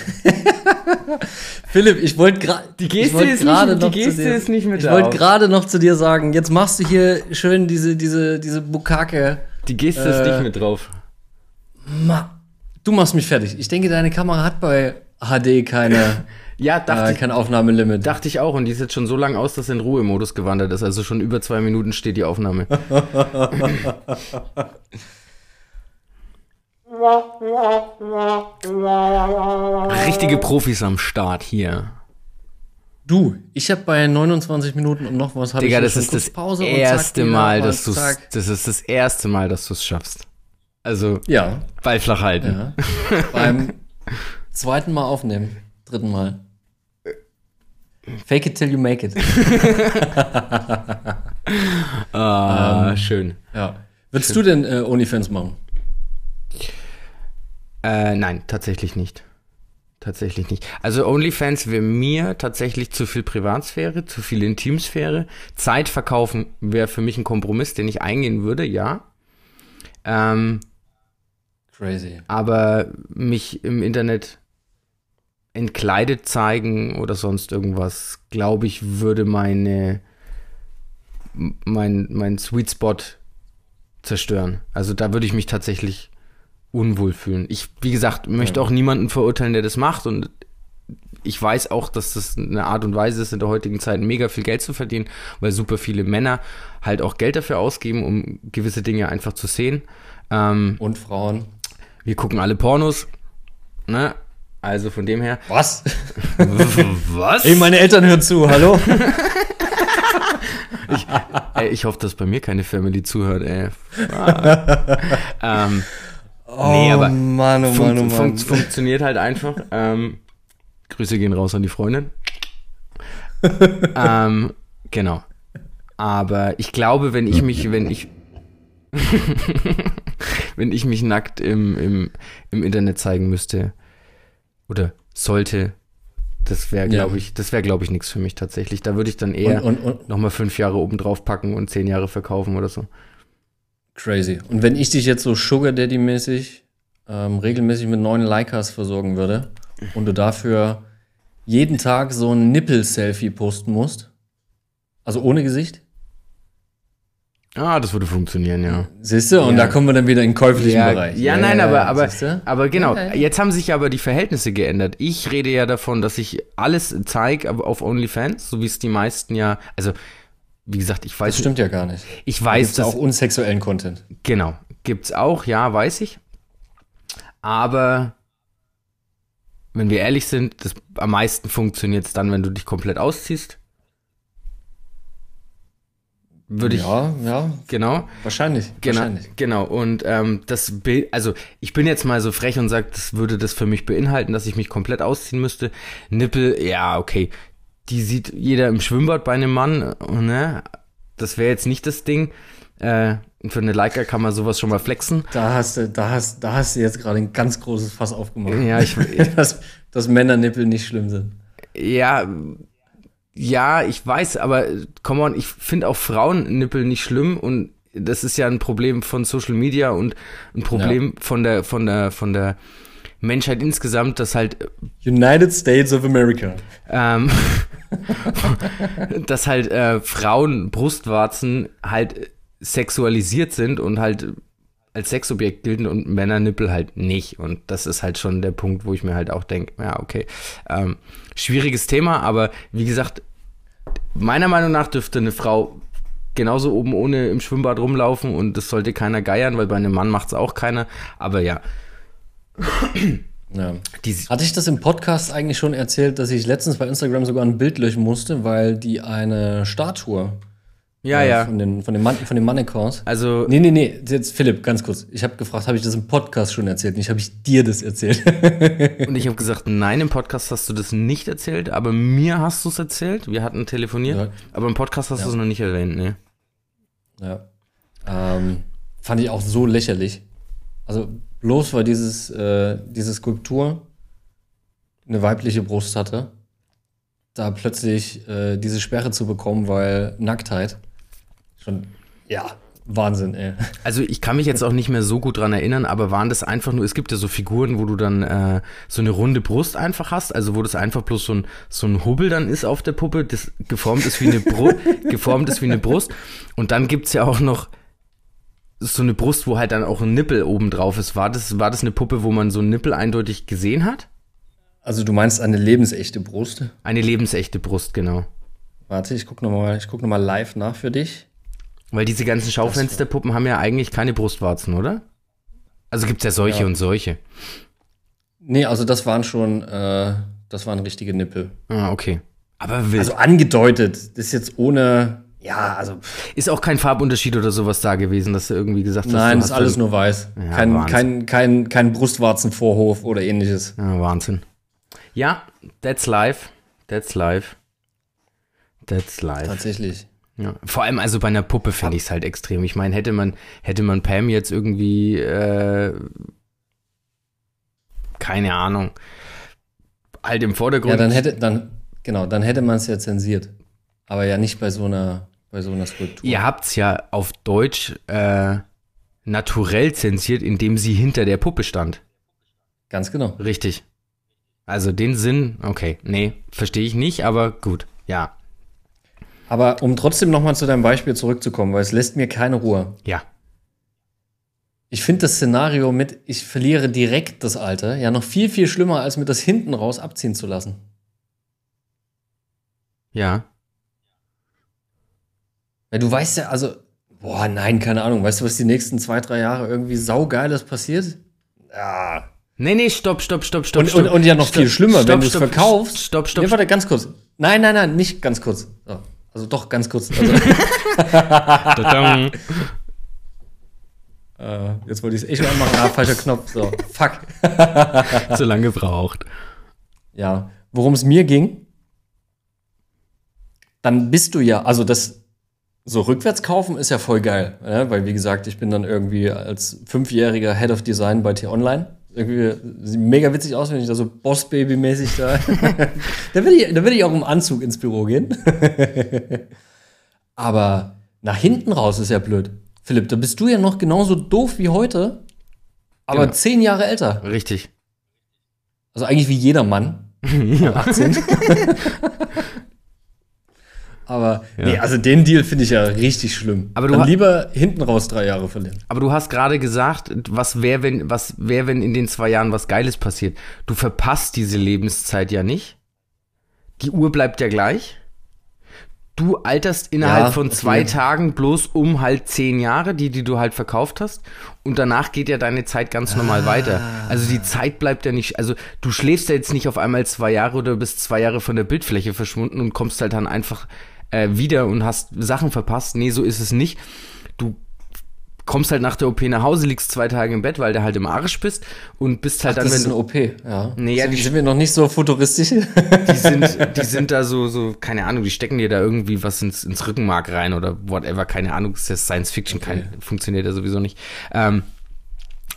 Philipp, ich wollte gerade. Die Geste wollt ist nicht- die noch zu Geste dir- ist nicht mit Ich wollte gerade noch zu dir sagen, jetzt machst du hier schön diese, diese, diese Bukake. Die Geste ist Äh, nicht mit drauf. Ma du machst mich fertig. Ich denke, deine Kamera hat bei HD keine, Ja, dachte, äh, kein Aufnahmelimit. Dachte ich auch, und die ist jetzt schon so lang aus, dass sie in Ruhemodus gewandert ist. Also schon über zwei Minuten steht die Aufnahme. Richtige Profis am Start hier. Du, ich habe bei 29 Minuten und noch was ich Digga, hier das ist das Pause zack, erste Mal, dass du das ist das erste Mal, dass du es schaffst. Also Ja, Ball flach halten. ja. Beim zweiten Mal aufnehmen. Dritten Mal. Fake it till you make it. Ah, schön. Ja. Würdest du denn äh, OnlyFans machen? Äh, nein, tatsächlich nicht. Tatsächlich nicht. Also OnlyFans wäre mir tatsächlich zu viel Privatsphäre, zu viel Intimsphäre. Zeit verkaufen wäre für mich ein Kompromiss, den ich eingehen würde, ja. Ähm, Crazy. aber mich im Internet entkleidet zeigen oder sonst irgendwas, glaube ich, würde meine mein, mein Sweet Spot zerstören. Also da würde ich mich tatsächlich unwohl fühlen. Ich, wie gesagt, möchte auch niemanden verurteilen, der das macht und ich weiß auch, dass das eine Art und Weise ist, in der heutigen Zeit mega viel Geld zu verdienen, weil super viele Männer halt auch Geld dafür ausgeben, um gewisse Dinge einfach zu sehen. Ähm, Und Frauen. wir gucken alle Pornos, ne? Also von dem her. Was? Was? Ey, meine Eltern hören zu, hallo? Ey, ich hoffe, dass bei mir keine Family zuhört, ey. Ähm, Nee, aber oh Mann, oh fun Mann, oh Mann. fun funktioniert halt einfach. Ähm, Grüße gehen raus an die Freundin. ähm, genau. Aber ich glaube, wenn ich mich, wenn ich, wenn ich mich nackt im, im, im Internet zeigen müsste oder sollte, das wäre, Ja. glaube ich, das wäre, glaube ich, nichts für mich tatsächlich. Da würde ich dann eher und, und, und nochmal fünf Jahre oben drauf packen und zehn Jahre verkaufen oder so. crazy. Und wenn ich dich jetzt so Sugar Daddy-mäßig ähm, regelmäßig mit neuen Likers versorgen würde und du dafür jeden Tag so ein Nippel-Selfie posten musst, also ohne Gesicht, Ah, das würde funktionieren, ja. siehst du? Und Ja. da kommen wir dann wieder in den käuflichen Ja, Bereich. ja, nein, aber, aber, aber genau. Ja, ja. Jetzt haben sich aber die Verhältnisse geändert. Ich rede ja davon, dass ich alles zeige auf OnlyFans, so wie es die meisten ja, also, wie gesagt, ich weiß, Das stimmt ja gar nicht. ich Da weiß, gibt's ja dass, auch unsexuellen Content. genau, gibt's auch, ja, weiß ich. Aber, wenn wir ehrlich sind, das, am meisten funktioniert's dann, wenn du dich komplett ausziehst. Würde ich, Ja, ja, genau. wahrscheinlich. Genau, wahrscheinlich. genau. Und ähm, das Bild, also ich bin jetzt mal so frech und sage, das würde das für mich beinhalten, dass ich mich komplett ausziehen müsste. Nippel, ja, okay. Die sieht jeder im Schwimmbad bei einem Mann, äh, ne? Das wäre jetzt nicht das Ding. Äh, für eine Leica kann man sowas schon mal flexen. Da hast du, da hast, da hast du jetzt gerade ein ganz großes Fass aufgemacht. Ja, ich, dass, dass Männernippel nicht schlimm sind. ja, ja, ich weiß, aber äh, come on, ich finde auch Frauennippel nicht schlimm und das ist ja ein Problem von Social Media und ein Problem von der, von der, von der Menschheit insgesamt, dass halt United States of America. ähm, dass halt äh, Frauen Brustwarzen halt sexualisiert sind und halt als Sexobjekt gelten und Männernippel halt nicht. Und das ist halt schon der Punkt, wo ich mir halt auch denke, ja, okay, ähm, schwieriges Thema, aber wie gesagt, meiner Meinung nach dürfte eine Frau genauso oben ohne im Schwimmbad rumlaufen und das sollte keiner geiern, weil bei einem Mann macht es auch keiner. Aber ja, Ja. Hatte ich das im Podcast eigentlich schon erzählt, dass ich letztens bei Instagram sogar ein Bild löschen musste, weil die eine Statue ja, äh, ja. von den, von den, Man von den Mannequins. Also, Nee, nee, nee, jetzt Philipp, ganz kurz. Ich habe gefragt, habe ich das im Podcast schon erzählt? Nicht habe ich dir das erzählt. Und ich habe gesagt, nein, im Podcast hast du das nicht erzählt, aber mir hast du es erzählt. Wir hatten telefoniert, Ja. aber im Podcast hast Ja. du es noch nicht erwähnt, ne? Ja. Ähm, fand ich auch so lächerlich. Also bloß weil dieses, äh, diese Skulptur eine weibliche Brust hatte, da plötzlich äh, diese Sperre zu bekommen, weil Nacktheit schon, ja, Wahnsinn, ey. Also ich kann mich jetzt auch nicht mehr so gut dran erinnern, aber waren das einfach nur, es gibt ja so Figuren, wo du dann äh, so eine runde Brust einfach hast, also wo das einfach bloß so ein, so ein Hubbel dann ist auf der Puppe, das geformt ist wie eine Brust, geformt ist wie eine Brust. Und dann gibt's ja auch noch so eine Brust, wo halt dann auch ein Nippel oben drauf ist. War das, war das eine Puppe, wo man so einen Nippel eindeutig gesehen hat? Also du meinst eine lebensechte Brust? Eine lebensechte Brust, genau. Warte, ich guck noch mal, ich guck noch mal live nach für dich. Weil diese ganzen Schaufensterpuppen haben ja eigentlich keine Brustwarzen, oder? Also gibt's ja solche Ja. und solche. Nee, also das waren schon, äh, das waren richtige Nippel. Ah, okay. Aber wild. Also angedeutet, das ist jetzt ohne, ja, also ist auch kein Farbunterschied oder sowas da gewesen, dass du irgendwie gesagt hast, Nein, ist alles nur weiß. Ja, kein, Wahnsinn. kein, kein, kein Brustwarzenvorhof oder ähnliches. Ja, Wahnsinn. Ja, that's life. That's life. That's life. Tatsächlich. Ja. Vor allem also bei einer Puppe finde ich es halt extrem. Ich meine, hätte man, hätte man Pam jetzt irgendwie, äh, keine Ahnung, halt im Vordergrund. Ja, dann hätte, dann, genau, dann hätte man es ja zensiert. Aber ja nicht bei so einer, bei so einer Skulptur. Ihr habt's ja auf Deutsch äh, naturell zensiert, indem sie hinter der Puppe stand. Ganz genau. Richtig. Also den Sinn, okay, nee, verstehe ich nicht, aber gut, ja, Aber um trotzdem nochmal zu deinem Beispiel zurückzukommen, weil es lässt mir keine Ruhe. ja. Ich finde das Szenario mit, ich verliere direkt das Alter, ja noch viel, viel schlimmer, als mir das hinten raus abziehen zu lassen. Ja. Weil du weißt ja, also, boah, nein, keine Ahnung. Weißt du, was die nächsten zwei, drei Jahre irgendwie saugeiles passiert? Ja. Nee, nee, stopp, stopp, stopp, stopp. Und, stopp. und, und ja noch Stopp, viel schlimmer, stopp, wenn du es stopp, verkaufst. Stopp, stopp, Nee, warte, ganz kurz. Nein, nein, nein, nicht ganz kurz. So. Also doch, ganz kurz. Also, äh, jetzt wollte ich es echt mal anmachen. Ah, falscher Knopf. So, fuck. Zu lange gebraucht. Ja, worum es mir ging, dann bist du ja, also das so rückwärts kaufen ist ja voll geil, ja, weil wie gesagt, ich bin dann irgendwie als fünfjähriger Head of Design bei T-Online. Irgendwie sieht mega witzig aus, wenn ich da so Boss-Baby-mäßig da. da will ich, da will ich auch im Anzug ins Büro gehen. Aber nach hinten raus ist ja blöd. Philipp, da bist du ja noch genauso doof wie heute, aber Genau. zehn Jahre älter. Richtig. Also eigentlich wie jeder Mann. 18. Aber nee, also den Deal finde ich ja richtig schlimm. Aber du Dann lieber hinten raus drei Jahre verlieren. Aber du hast gerade gesagt, was wäre, wenn, was wäre, wenn in den zwei Jahren was Geiles passiert? Du verpasst diese Lebenszeit ja nicht. Die Uhr bleibt ja gleich. Du alterst innerhalb Ja, von zwei Fall. Tagen bloß um halt zehn Jahre, die, die du halt verkauft hast. Und danach geht ja deine Zeit ganz normal weiter. Also die Zeit bleibt ja nicht, also du schläfst ja jetzt nicht auf einmal zwei Jahre oder bist zwei Jahre von der Bildfläche verschwunden und kommst halt dann einfach äh, wieder und hast Sachen verpasst. Nee, so ist es nicht. Du kommst halt nach der OP nach Hause, liegst zwei Tage im Bett, weil du halt im Arsch bist und bist halt Das dann, ist wenn eine du, OP, ja. Nee, ja, die- sind wir noch nicht so futuristisch? die sind, die sind da so, so, keine Ahnung, die stecken dir da irgendwie was ins, ins Rückenmark rein oder whatever, keine Ahnung, das ist ja Science Fiction, kein, funktioniert ja sowieso nicht. Ähm,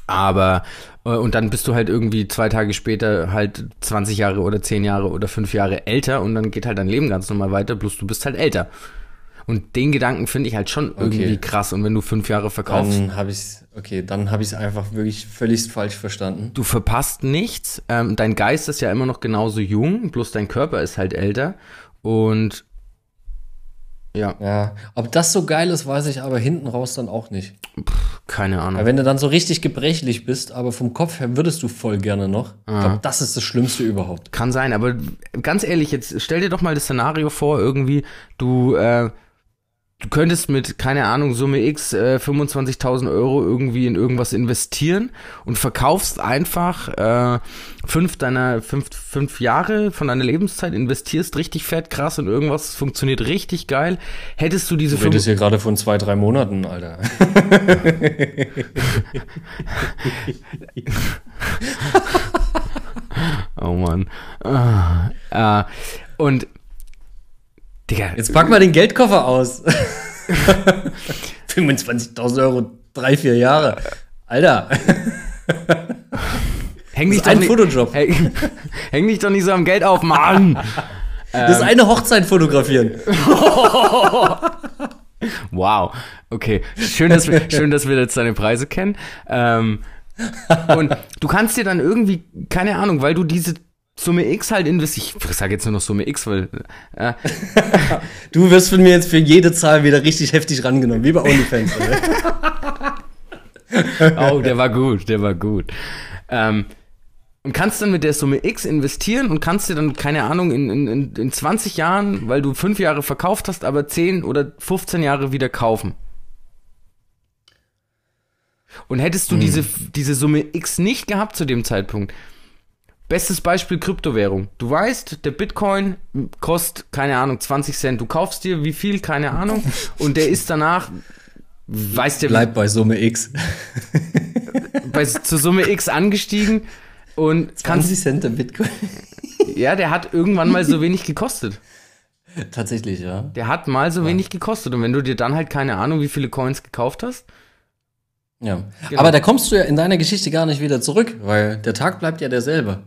aber, äh, und dann bist du halt irgendwie zwei Tage später halt 20 Jahre oder 10 Jahre oder 5 Jahre älter und dann geht halt dein Leben ganz normal weiter, bloß du bist halt älter. Und den Gedanken finde ich halt schon irgendwie krass. Und wenn du fünf Jahre verkaufst, Dann habe ich okay, dann habe ich es einfach wirklich völlig falsch verstanden. du verpasst nichts. Ähm, dein Geist ist ja immer noch genauso jung, bloß dein Körper ist halt älter. Und ja, Ja, ob das so geil ist, weiß ich aber hinten raus dann auch nicht. keine Ahnung. Weil wenn du dann so richtig gebrechlich bist, aber vom Kopf her würdest du voll gerne noch. Ich glaube, das ist das Schlimmste überhaupt. Kann sein, aber ganz ehrlich, jetzt stell dir doch mal das Szenario vor, irgendwie, du, äh, du könntest mit, keine Ahnung, Summe X äh, 25.000 Euro irgendwie in irgendwas investieren und verkaufst einfach äh, fünf deiner, fünf, fünf Jahre von deiner Lebenszeit, investierst richtig fett, krass und irgendwas funktioniert richtig geil. Hättest du diese Du redest hier gerade von zwei, drei Monaten, Alter. Oh Mann. Ah, äh, und Digga, Jetzt pack mal den Geldkoffer aus. 25.000 Euro, drei, vier Jahre. Alter, häng dich ein nicht, Fotojob. Häng, häng dich doch nicht so am Geld auf, Mann. das ist eine Hochzeit fotografieren. Wow. Okay. Schön, dass wir, schön, dass wir jetzt deine Preise kennen. Ähm, und du kannst dir dann irgendwie, keine Ahnung, weil du diese Summe X halt investierst. Ich sage jetzt nur noch Summe X, weil. Äh, Du wirst von mir jetzt für jede Zahl wieder richtig heftig rangenommen, wie bei OnlyFans. Oh, der war gut, der war gut. Ähm, und kannst dann mit der Summe X investieren und kannst dir dann, keine Ahnung, in, in, in- in 20 Jahren, weil du fünf Jahre verkauft hast, aber 10 oder 15 Jahre wieder kaufen. Und hättest du diese, diese Summe X nicht gehabt zu dem Zeitpunkt, Bestes Beispiel Kryptowährung. Du weißt, der Bitcoin kostet, keine Ahnung, 20 Cent. Du kaufst dir wie viel, keine Ahnung. Und der ist danach, weißt du, Bleib bei Summe X. bei, zur Summe X angestiegen. Und kannst, 20 Cent der Bitcoin. ja, der hat irgendwann mal so wenig gekostet. Tatsächlich, ja. Der hat mal so wenig gekostet. Und wenn du dir dann halt keine Ahnung, wie viele Coins gekauft hast, Ja. Genau. Aber da kommst du ja in deiner Geschichte gar nicht wieder zurück, weil der Tag bleibt ja derselbe.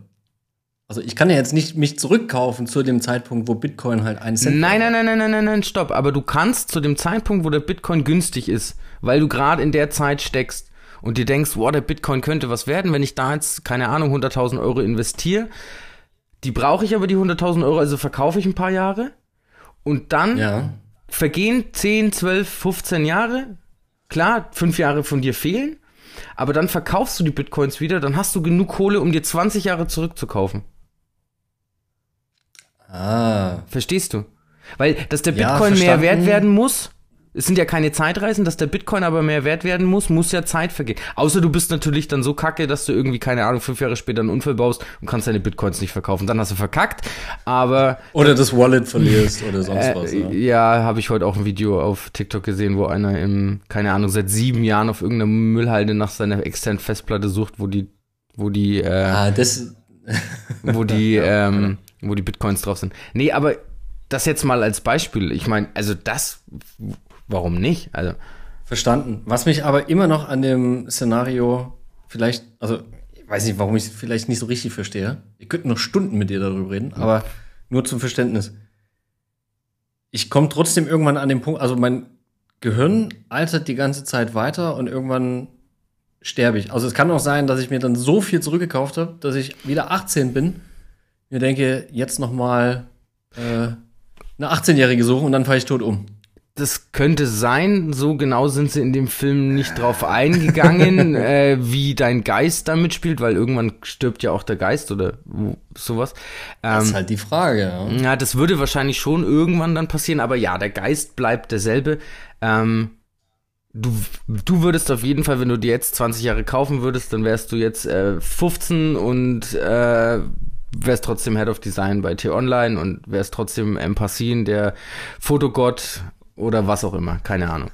Also ich kann ja jetzt nicht mich zurückkaufen zu dem Zeitpunkt, wo Bitcoin halt ein Cent Nein, nein, nein, nein, nein, nein, nein, stopp. Aber du kannst zu dem Zeitpunkt, wo der Bitcoin günstig ist, weil du gerade in der Zeit steckst und dir denkst, wow, der Bitcoin könnte was werden, wenn ich da jetzt, keine Ahnung, 100.000 Euro investiere. Die brauche ich aber, die 100.000 Euro, also verkaufe ich ein paar Jahre. Und dann Ja. vergehen 10, 12, 15 Jahre. Klar, fünf Jahre von dir fehlen. Aber dann verkaufst du die Bitcoins wieder, dann hast du genug Kohle, um dir 20 Jahre zurückzukaufen. Ah. Verstehst du? Weil, dass der Ja, Bitcoin mehr verstanden. wert werden muss, es sind ja keine Zeitreisen, dass der Bitcoin aber mehr wert werden muss, muss ja Zeit vergehen. Außer du bist natürlich dann so kacke, dass du irgendwie, keine Ahnung, fünf Jahre später einen Unfall baust und kannst deine Bitcoins nicht verkaufen. Dann hast du verkackt. Aber Oder das Wallet verlierst oder sonst was. äh, Ja. ja, habe ich heute auch ein Video auf TikTok gesehen, wo einer im, keine Ahnung, seit sieben Jahren auf irgendeiner Müllhalde nach seiner externen Festplatte sucht, wo die, wo die, äh, Ah, das. wo die, ähm, wo die Bitcoins drauf sind. Nee, aber das jetzt mal als Beispiel. Ich meine, also das, warum nicht? Also, Verstanden. Was mich aber immer noch an dem Szenario vielleicht, also ich weiß nicht, warum ich es vielleicht nicht so richtig verstehe. Ich könnte noch Stunden mit dir darüber reden, aber nur zum Verständnis. Ich komme trotzdem irgendwann an den Punkt, also mein Gehirn altert die ganze Zeit weiter und irgendwann sterbe ich. Also es kann auch sein, dass ich mir dann so viel zurückgekauft habe, dass ich wieder 18 bin, mir denke, jetzt noch mal äh, eine 18-Jährige suchen und dann fahre ich tot um. das könnte sein, so genau sind sie in dem Film nicht drauf eingegangen, äh, wie dein Geist da mitspielt, weil irgendwann stirbt ja auch der Geist oder sowas. Das Ähm, ist halt die Frage. Ja. Ja, das würde wahrscheinlich schon irgendwann dann passieren, aber ja, der Geist bleibt derselbe. Ähm, du, du würdest auf jeden Fall, wenn du dir jetzt 20 Jahre kaufen würdest, dann wärst du jetzt äh, 15 und äh, wärst trotzdem Head of Design bei T-Online und wärst trotzdem Empassin, der Fotogott oder was auch immer, keine Ahnung.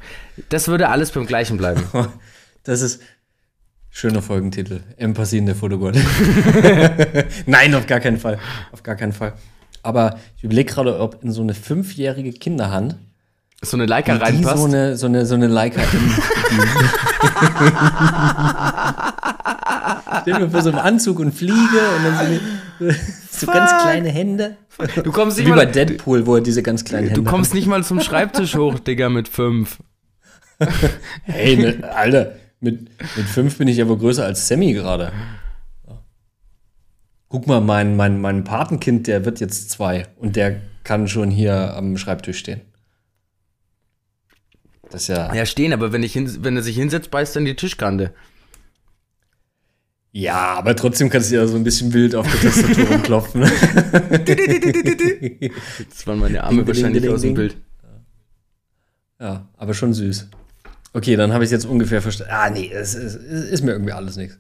Das würde alles beim gleichen bleiben. Das ist schöner Folgentitel. Empathie in der Fotogott. Nein, auf gar keinen Fall. Auf gar keinen Fall. Aber ich überlege gerade, ob in so eine fünfjährige Kinderhand So eine Leica reinpasst. so eine, so eine, so eine Leica Stell mir vor so einem Anzug und Fliege und dann so, eine, so ganz kleine Hände. du kommst nicht Wie bei mal, Deadpool, wo er diese ganz kleinen du Hände kommst nicht mal zum Schreibtisch hoch, Digga, mit fünf. hat. Hey, ne, Alter, mit, mit fünf bin ich aber größer als Sammy gerade. Guck mal, mein, mein, mein Patenkind, der wird jetzt zwei und der kann schon hier am Schreibtisch stehen. Das ist ja. Ja, stehen, aber wenn, ich hin, wenn er sich hinsetzt, beißt er in die Tischkante. Ja, aber trotzdem kannst du ja so ein bisschen wild auf der Tastatur rumklopfen. Das waren meine Arme Ding, ding, wahrscheinlich ding, aus dem ding. Bild. ja, aber schon süß. Okay, dann habe ich es jetzt ungefähr verstanden. Ah, nee, es, es, es ist mir irgendwie alles nichts.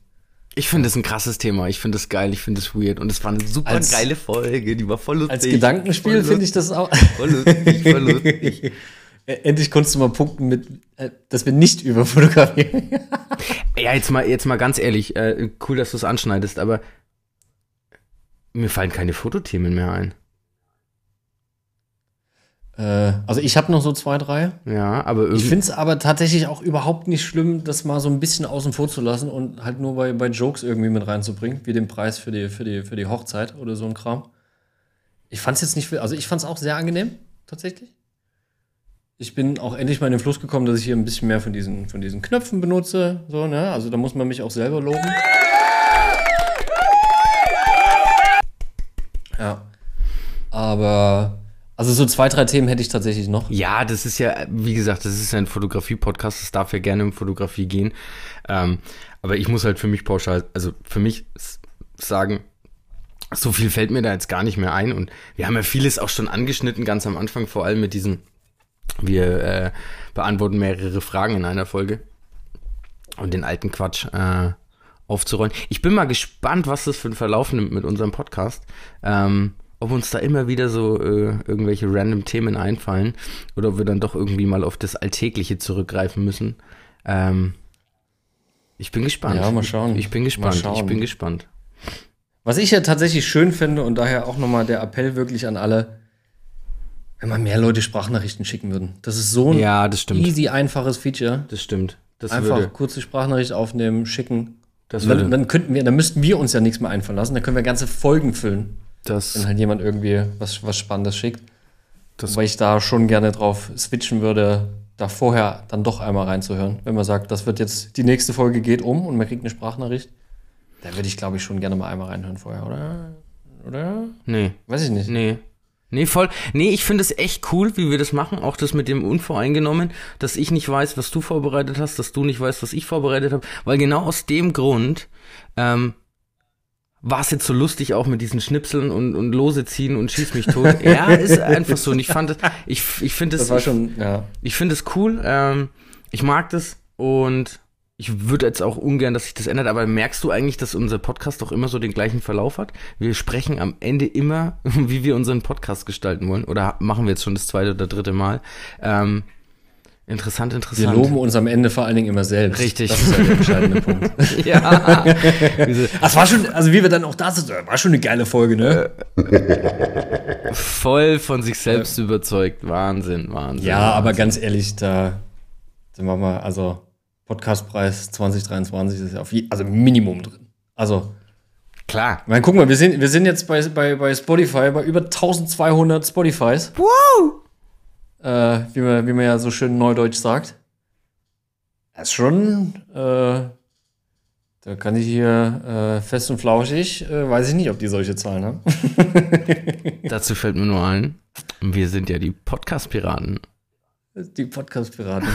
Ich finde das ein krasses Thema. Ich finde das geil, ich finde das weird. Und es war eine super Als- geile Folge. Die war voll lustig. Als Gedankenspiel finde ich das auch. Voll lustig, voll lustig. Endlich konntest du mal punkten mit, äh, dass wir nicht über fotografieren. Ja, jetzt mal, jetzt mal ganz ehrlich. Äh, cool, dass du es anschneidest, aber mir fallen keine Fotothemen mehr ein. äh, also ich habe noch so zwei, drei. Ja, aber Ich irgendwie. finde es aber tatsächlich auch überhaupt nicht schlimm, das mal so ein bisschen außen vor zu lassen und halt nur bei, bei Jokes irgendwie mit reinzubringen, wie den Preis für die, für, die, für die Hochzeit oder so ein Kram. Ich fand es jetzt nicht, viel- also ich fand es auch sehr angenehm, tatsächlich. Ich bin auch endlich mal in den Fluss gekommen, dass ich hier ein bisschen mehr von diesen, von diesen Knöpfen benutze. So, ne? Also da muss man mich auch selber loben. Ja. Aber, also so zwei, drei Themen hätte ich tatsächlich noch. Ja, das ist ja, wie gesagt, das ist ja ein Fotografie-Podcast, das darf ja gerne um Fotografie gehen. Ähm, aber ich muss halt für mich pauschal, also für mich sagen, so viel fällt mir da jetzt gar nicht mehr ein. Und wir haben ja vieles auch schon angeschnitten, ganz am Anfang, vor allem mit diesen, wir äh, beantworten mehrere Fragen in einer Folge. Und den alten Quatsch äh, aufzurollen. Ich bin mal gespannt, was das für einen Verlauf nimmt mit unserem Podcast. Ähm, ob uns da immer wieder so äh, irgendwelche random Themen einfallen oder ob wir dann doch irgendwie mal auf das Alltägliche zurückgreifen müssen. Ähm, ich bin gespannt. Ja, mal schauen. Ich bin gespannt. Ich schauen. bin gespannt. Was ich ja tatsächlich schön finde und daher auch nochmal der Appell wirklich an alle, wenn mal mehr Leute Sprachnachrichten schicken würden. Das ist so ein Ja, das stimmt. easy, einfaches Feature. Das stimmt. Das Einfach würde, kurze Sprachnachricht aufnehmen, schicken. Das würde, Dann, dann könnten wir, dann müssten wir uns ja nichts mehr einfallen lassen. Dann können wir ganze Folgen füllen, das, wenn halt jemand irgendwie was, was Spannendes schickt. Das- Weil ich da schon gerne drauf switchen würde, da vorher dann doch einmal reinzuhören. Wenn man sagt, das wird jetzt, die nächste Folge geht um und man kriegt eine Sprachnachricht, da würde ich, glaube ich, schon gerne mal einmal reinhören vorher, oder? Oder? nee. Weiß ich nicht. Nee. Nee, voll. Nee, ich finde es echt cool, wie wir das machen. Auch das mit dem Unvoreingenommen, dass ich nicht weiß, was du vorbereitet hast, dass du nicht weißt, was ich vorbereitet habe. Weil genau aus dem Grund ähm, war es jetzt so lustig auch mit diesen Schnipseln und, und Lose ziehen und schieß mich tot. ja, ist einfach so. Und ich fand es, ich, ich finde es, Das war schon, ja. ich finde es cool. Ähm, ich mag das und ich würde jetzt auch ungern, dass sich das ändert, aber merkst du eigentlich, dass unser Podcast auch immer so den gleichen Verlauf hat? Wir sprechen am Ende immer, wie wir unseren Podcast gestalten wollen. Oder machen wir jetzt schon das zweite oder dritte Mal? Ähm, interessant, Wir interessant. loben uns am Ende vor allen Dingen immer selbst. Richtig. Das ist ja der entscheidende Punkt. ja. Das war schon, also wie wir dann auch da sind, war schon eine geile Folge, ne? voll von sich selbst überzeugt. Wahnsinn, Wahnsinn. Ja, aber Wahnsinn. ganz ehrlich, da sind wir mal, also Podcastpreis 2023 ist ja auf je, also Minimum drin. Also, klar. meine, guck mal, wir sind, wir sind jetzt bei, bei, bei Spotify, bei über 1200 Spotifys. Wow! Äh, wie, man, wie man ja so schön neudeutsch sagt. Das ist schon, äh, da kann ich hier äh, fest und flauschig, äh, weiß ich nicht, ob die solche Zahlen haben. Dazu fällt mir nur ein, wir sind ja die Podcast-Piraten. Die Podcast-Piraten.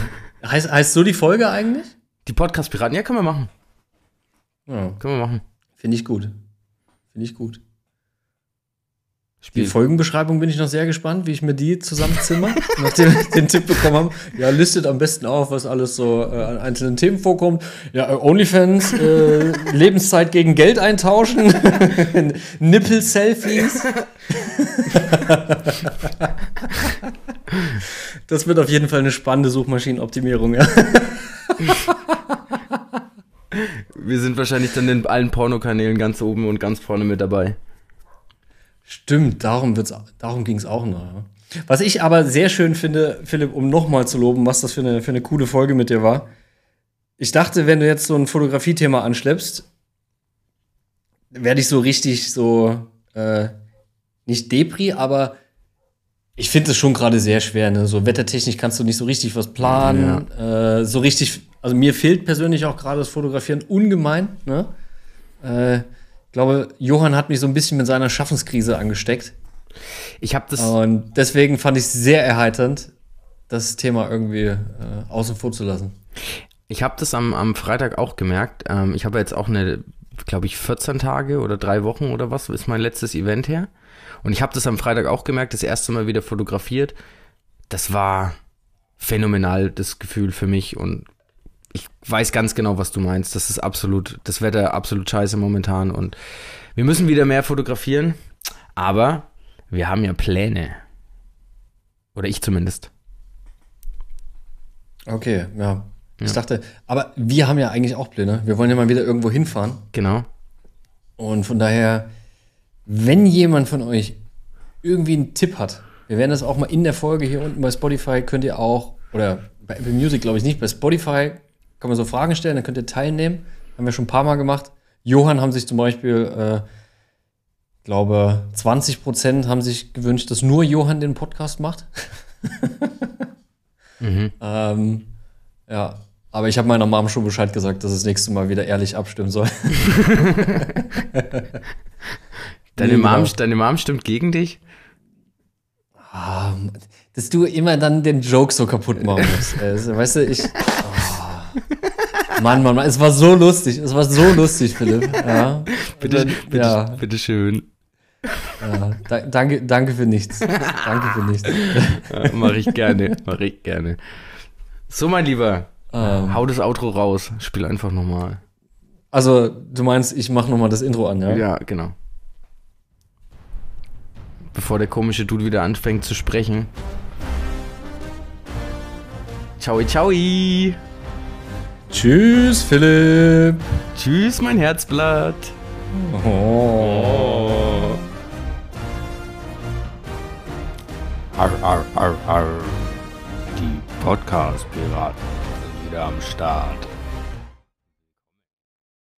Heißt, heißt so die Folge eigentlich? Die Podcast-Piraten, ja, können wir machen. Ja, Können wir machen. finde ich gut. Finde ich gut. Die Spiel. Folgenbeschreibung bin ich noch sehr gespannt, wie ich mir die zusammenzimmer, nachdem wir den Tipp bekommen haben. Ja, listet am besten auf, was alles so äh, an einzelnen Themen vorkommt. Ja, äh, Onlyfans, äh, Lebenszeit gegen Geld eintauschen, Nippel-Selfies. Das wird auf jeden Fall eine spannende Suchmaschinenoptimierung. Ja. Wir sind wahrscheinlich dann in allen Pornokanälen ganz oben und ganz vorne mit dabei. Stimmt, darum, wird's, darum ging es auch noch. Was ich aber sehr schön finde, Philipp, um nochmal zu loben, was das für eine, für eine coole Folge mit dir war. Ich dachte, wenn du jetzt so ein Fotografiethema anschleppst, werde ich so richtig so, äh, nicht Depri, aber ich finde es schon gerade sehr schwer. Ne? So wettertechnisch kannst du nicht so richtig was planen. Äh, so richtig, also mir fehlt persönlich auch gerade das Fotografieren ungemein. Ne? Äh, ich glaube, Johann hat mich so ein bisschen mit seiner Schaffenskrise angesteckt. Ich habe das, Und deswegen fand ich es sehr erheiternd, das Thema irgendwie äh, außen vor zu lassen. ich habe das am, am Freitag auch gemerkt. Ähm, ich habe jetzt auch eine, glaube ich, 14 Tage oder drei Wochen oder was ist mein letztes Event her. Und ich habe das am Freitag auch gemerkt, das erste Mal wieder fotografiert. Das war phänomenal, das Gefühl für mich. Und ich weiß ganz genau, was du meinst. Das ist absolut, das Wetter absolut scheiße momentan. Und wir müssen wieder mehr fotografieren. Aber wir haben ja Pläne. Oder ich zumindest. Okay, ja. Ich dachte, aber wir haben ja eigentlich auch Pläne. Wir wollen ja mal wieder irgendwo hinfahren. Genau. Und von daher, wenn jemand von euch irgendwie einen Tipp hat, wir werden das auch mal in der Folge hier unten bei Spotify, könnt ihr auch, oder bei Apple Music glaube ich nicht, bei Spotify kann man so Fragen stellen, dann könnt ihr teilnehmen. Haben wir schon ein paar Mal gemacht. Johann haben sich zum Beispiel, äh, glaube 20 Prozent haben sich gewünscht, dass nur Johann den Podcast macht. ähm, ja, aber ich habe meiner Mom schon Bescheid gesagt, dass es das nächste Mal wieder ehrlich abstimmen soll. Deine, Nee, Mom, genau. deine Mom stimmt gegen dich? Ah, dass du immer dann den Joke so kaputt machen musst. Also, weißt du, ich. Oh. Mann, Mann, Mann, es war so lustig. Es war so lustig, Philipp. Ja. Bitte, Dann- bitte, ja, bitte schön. ja. Da, danke, danke für nichts. Danke für nichts. Ja, mach ich gerne, mach ich gerne. So, mein Lieber, Ähm, hau das Outro raus. Spiel einfach nochmal. also, du meinst, ich mache nochmal das Intro an, ja? Ja, genau. Bevor der komische Dude wieder anfängt zu sprechen. Ciao, ciao. Tschüss, Philipp. Tschüss, mein Herzblatt. Oh. Arr, arr, arr, arr. Die Podcast-Piraten sind wieder am Start.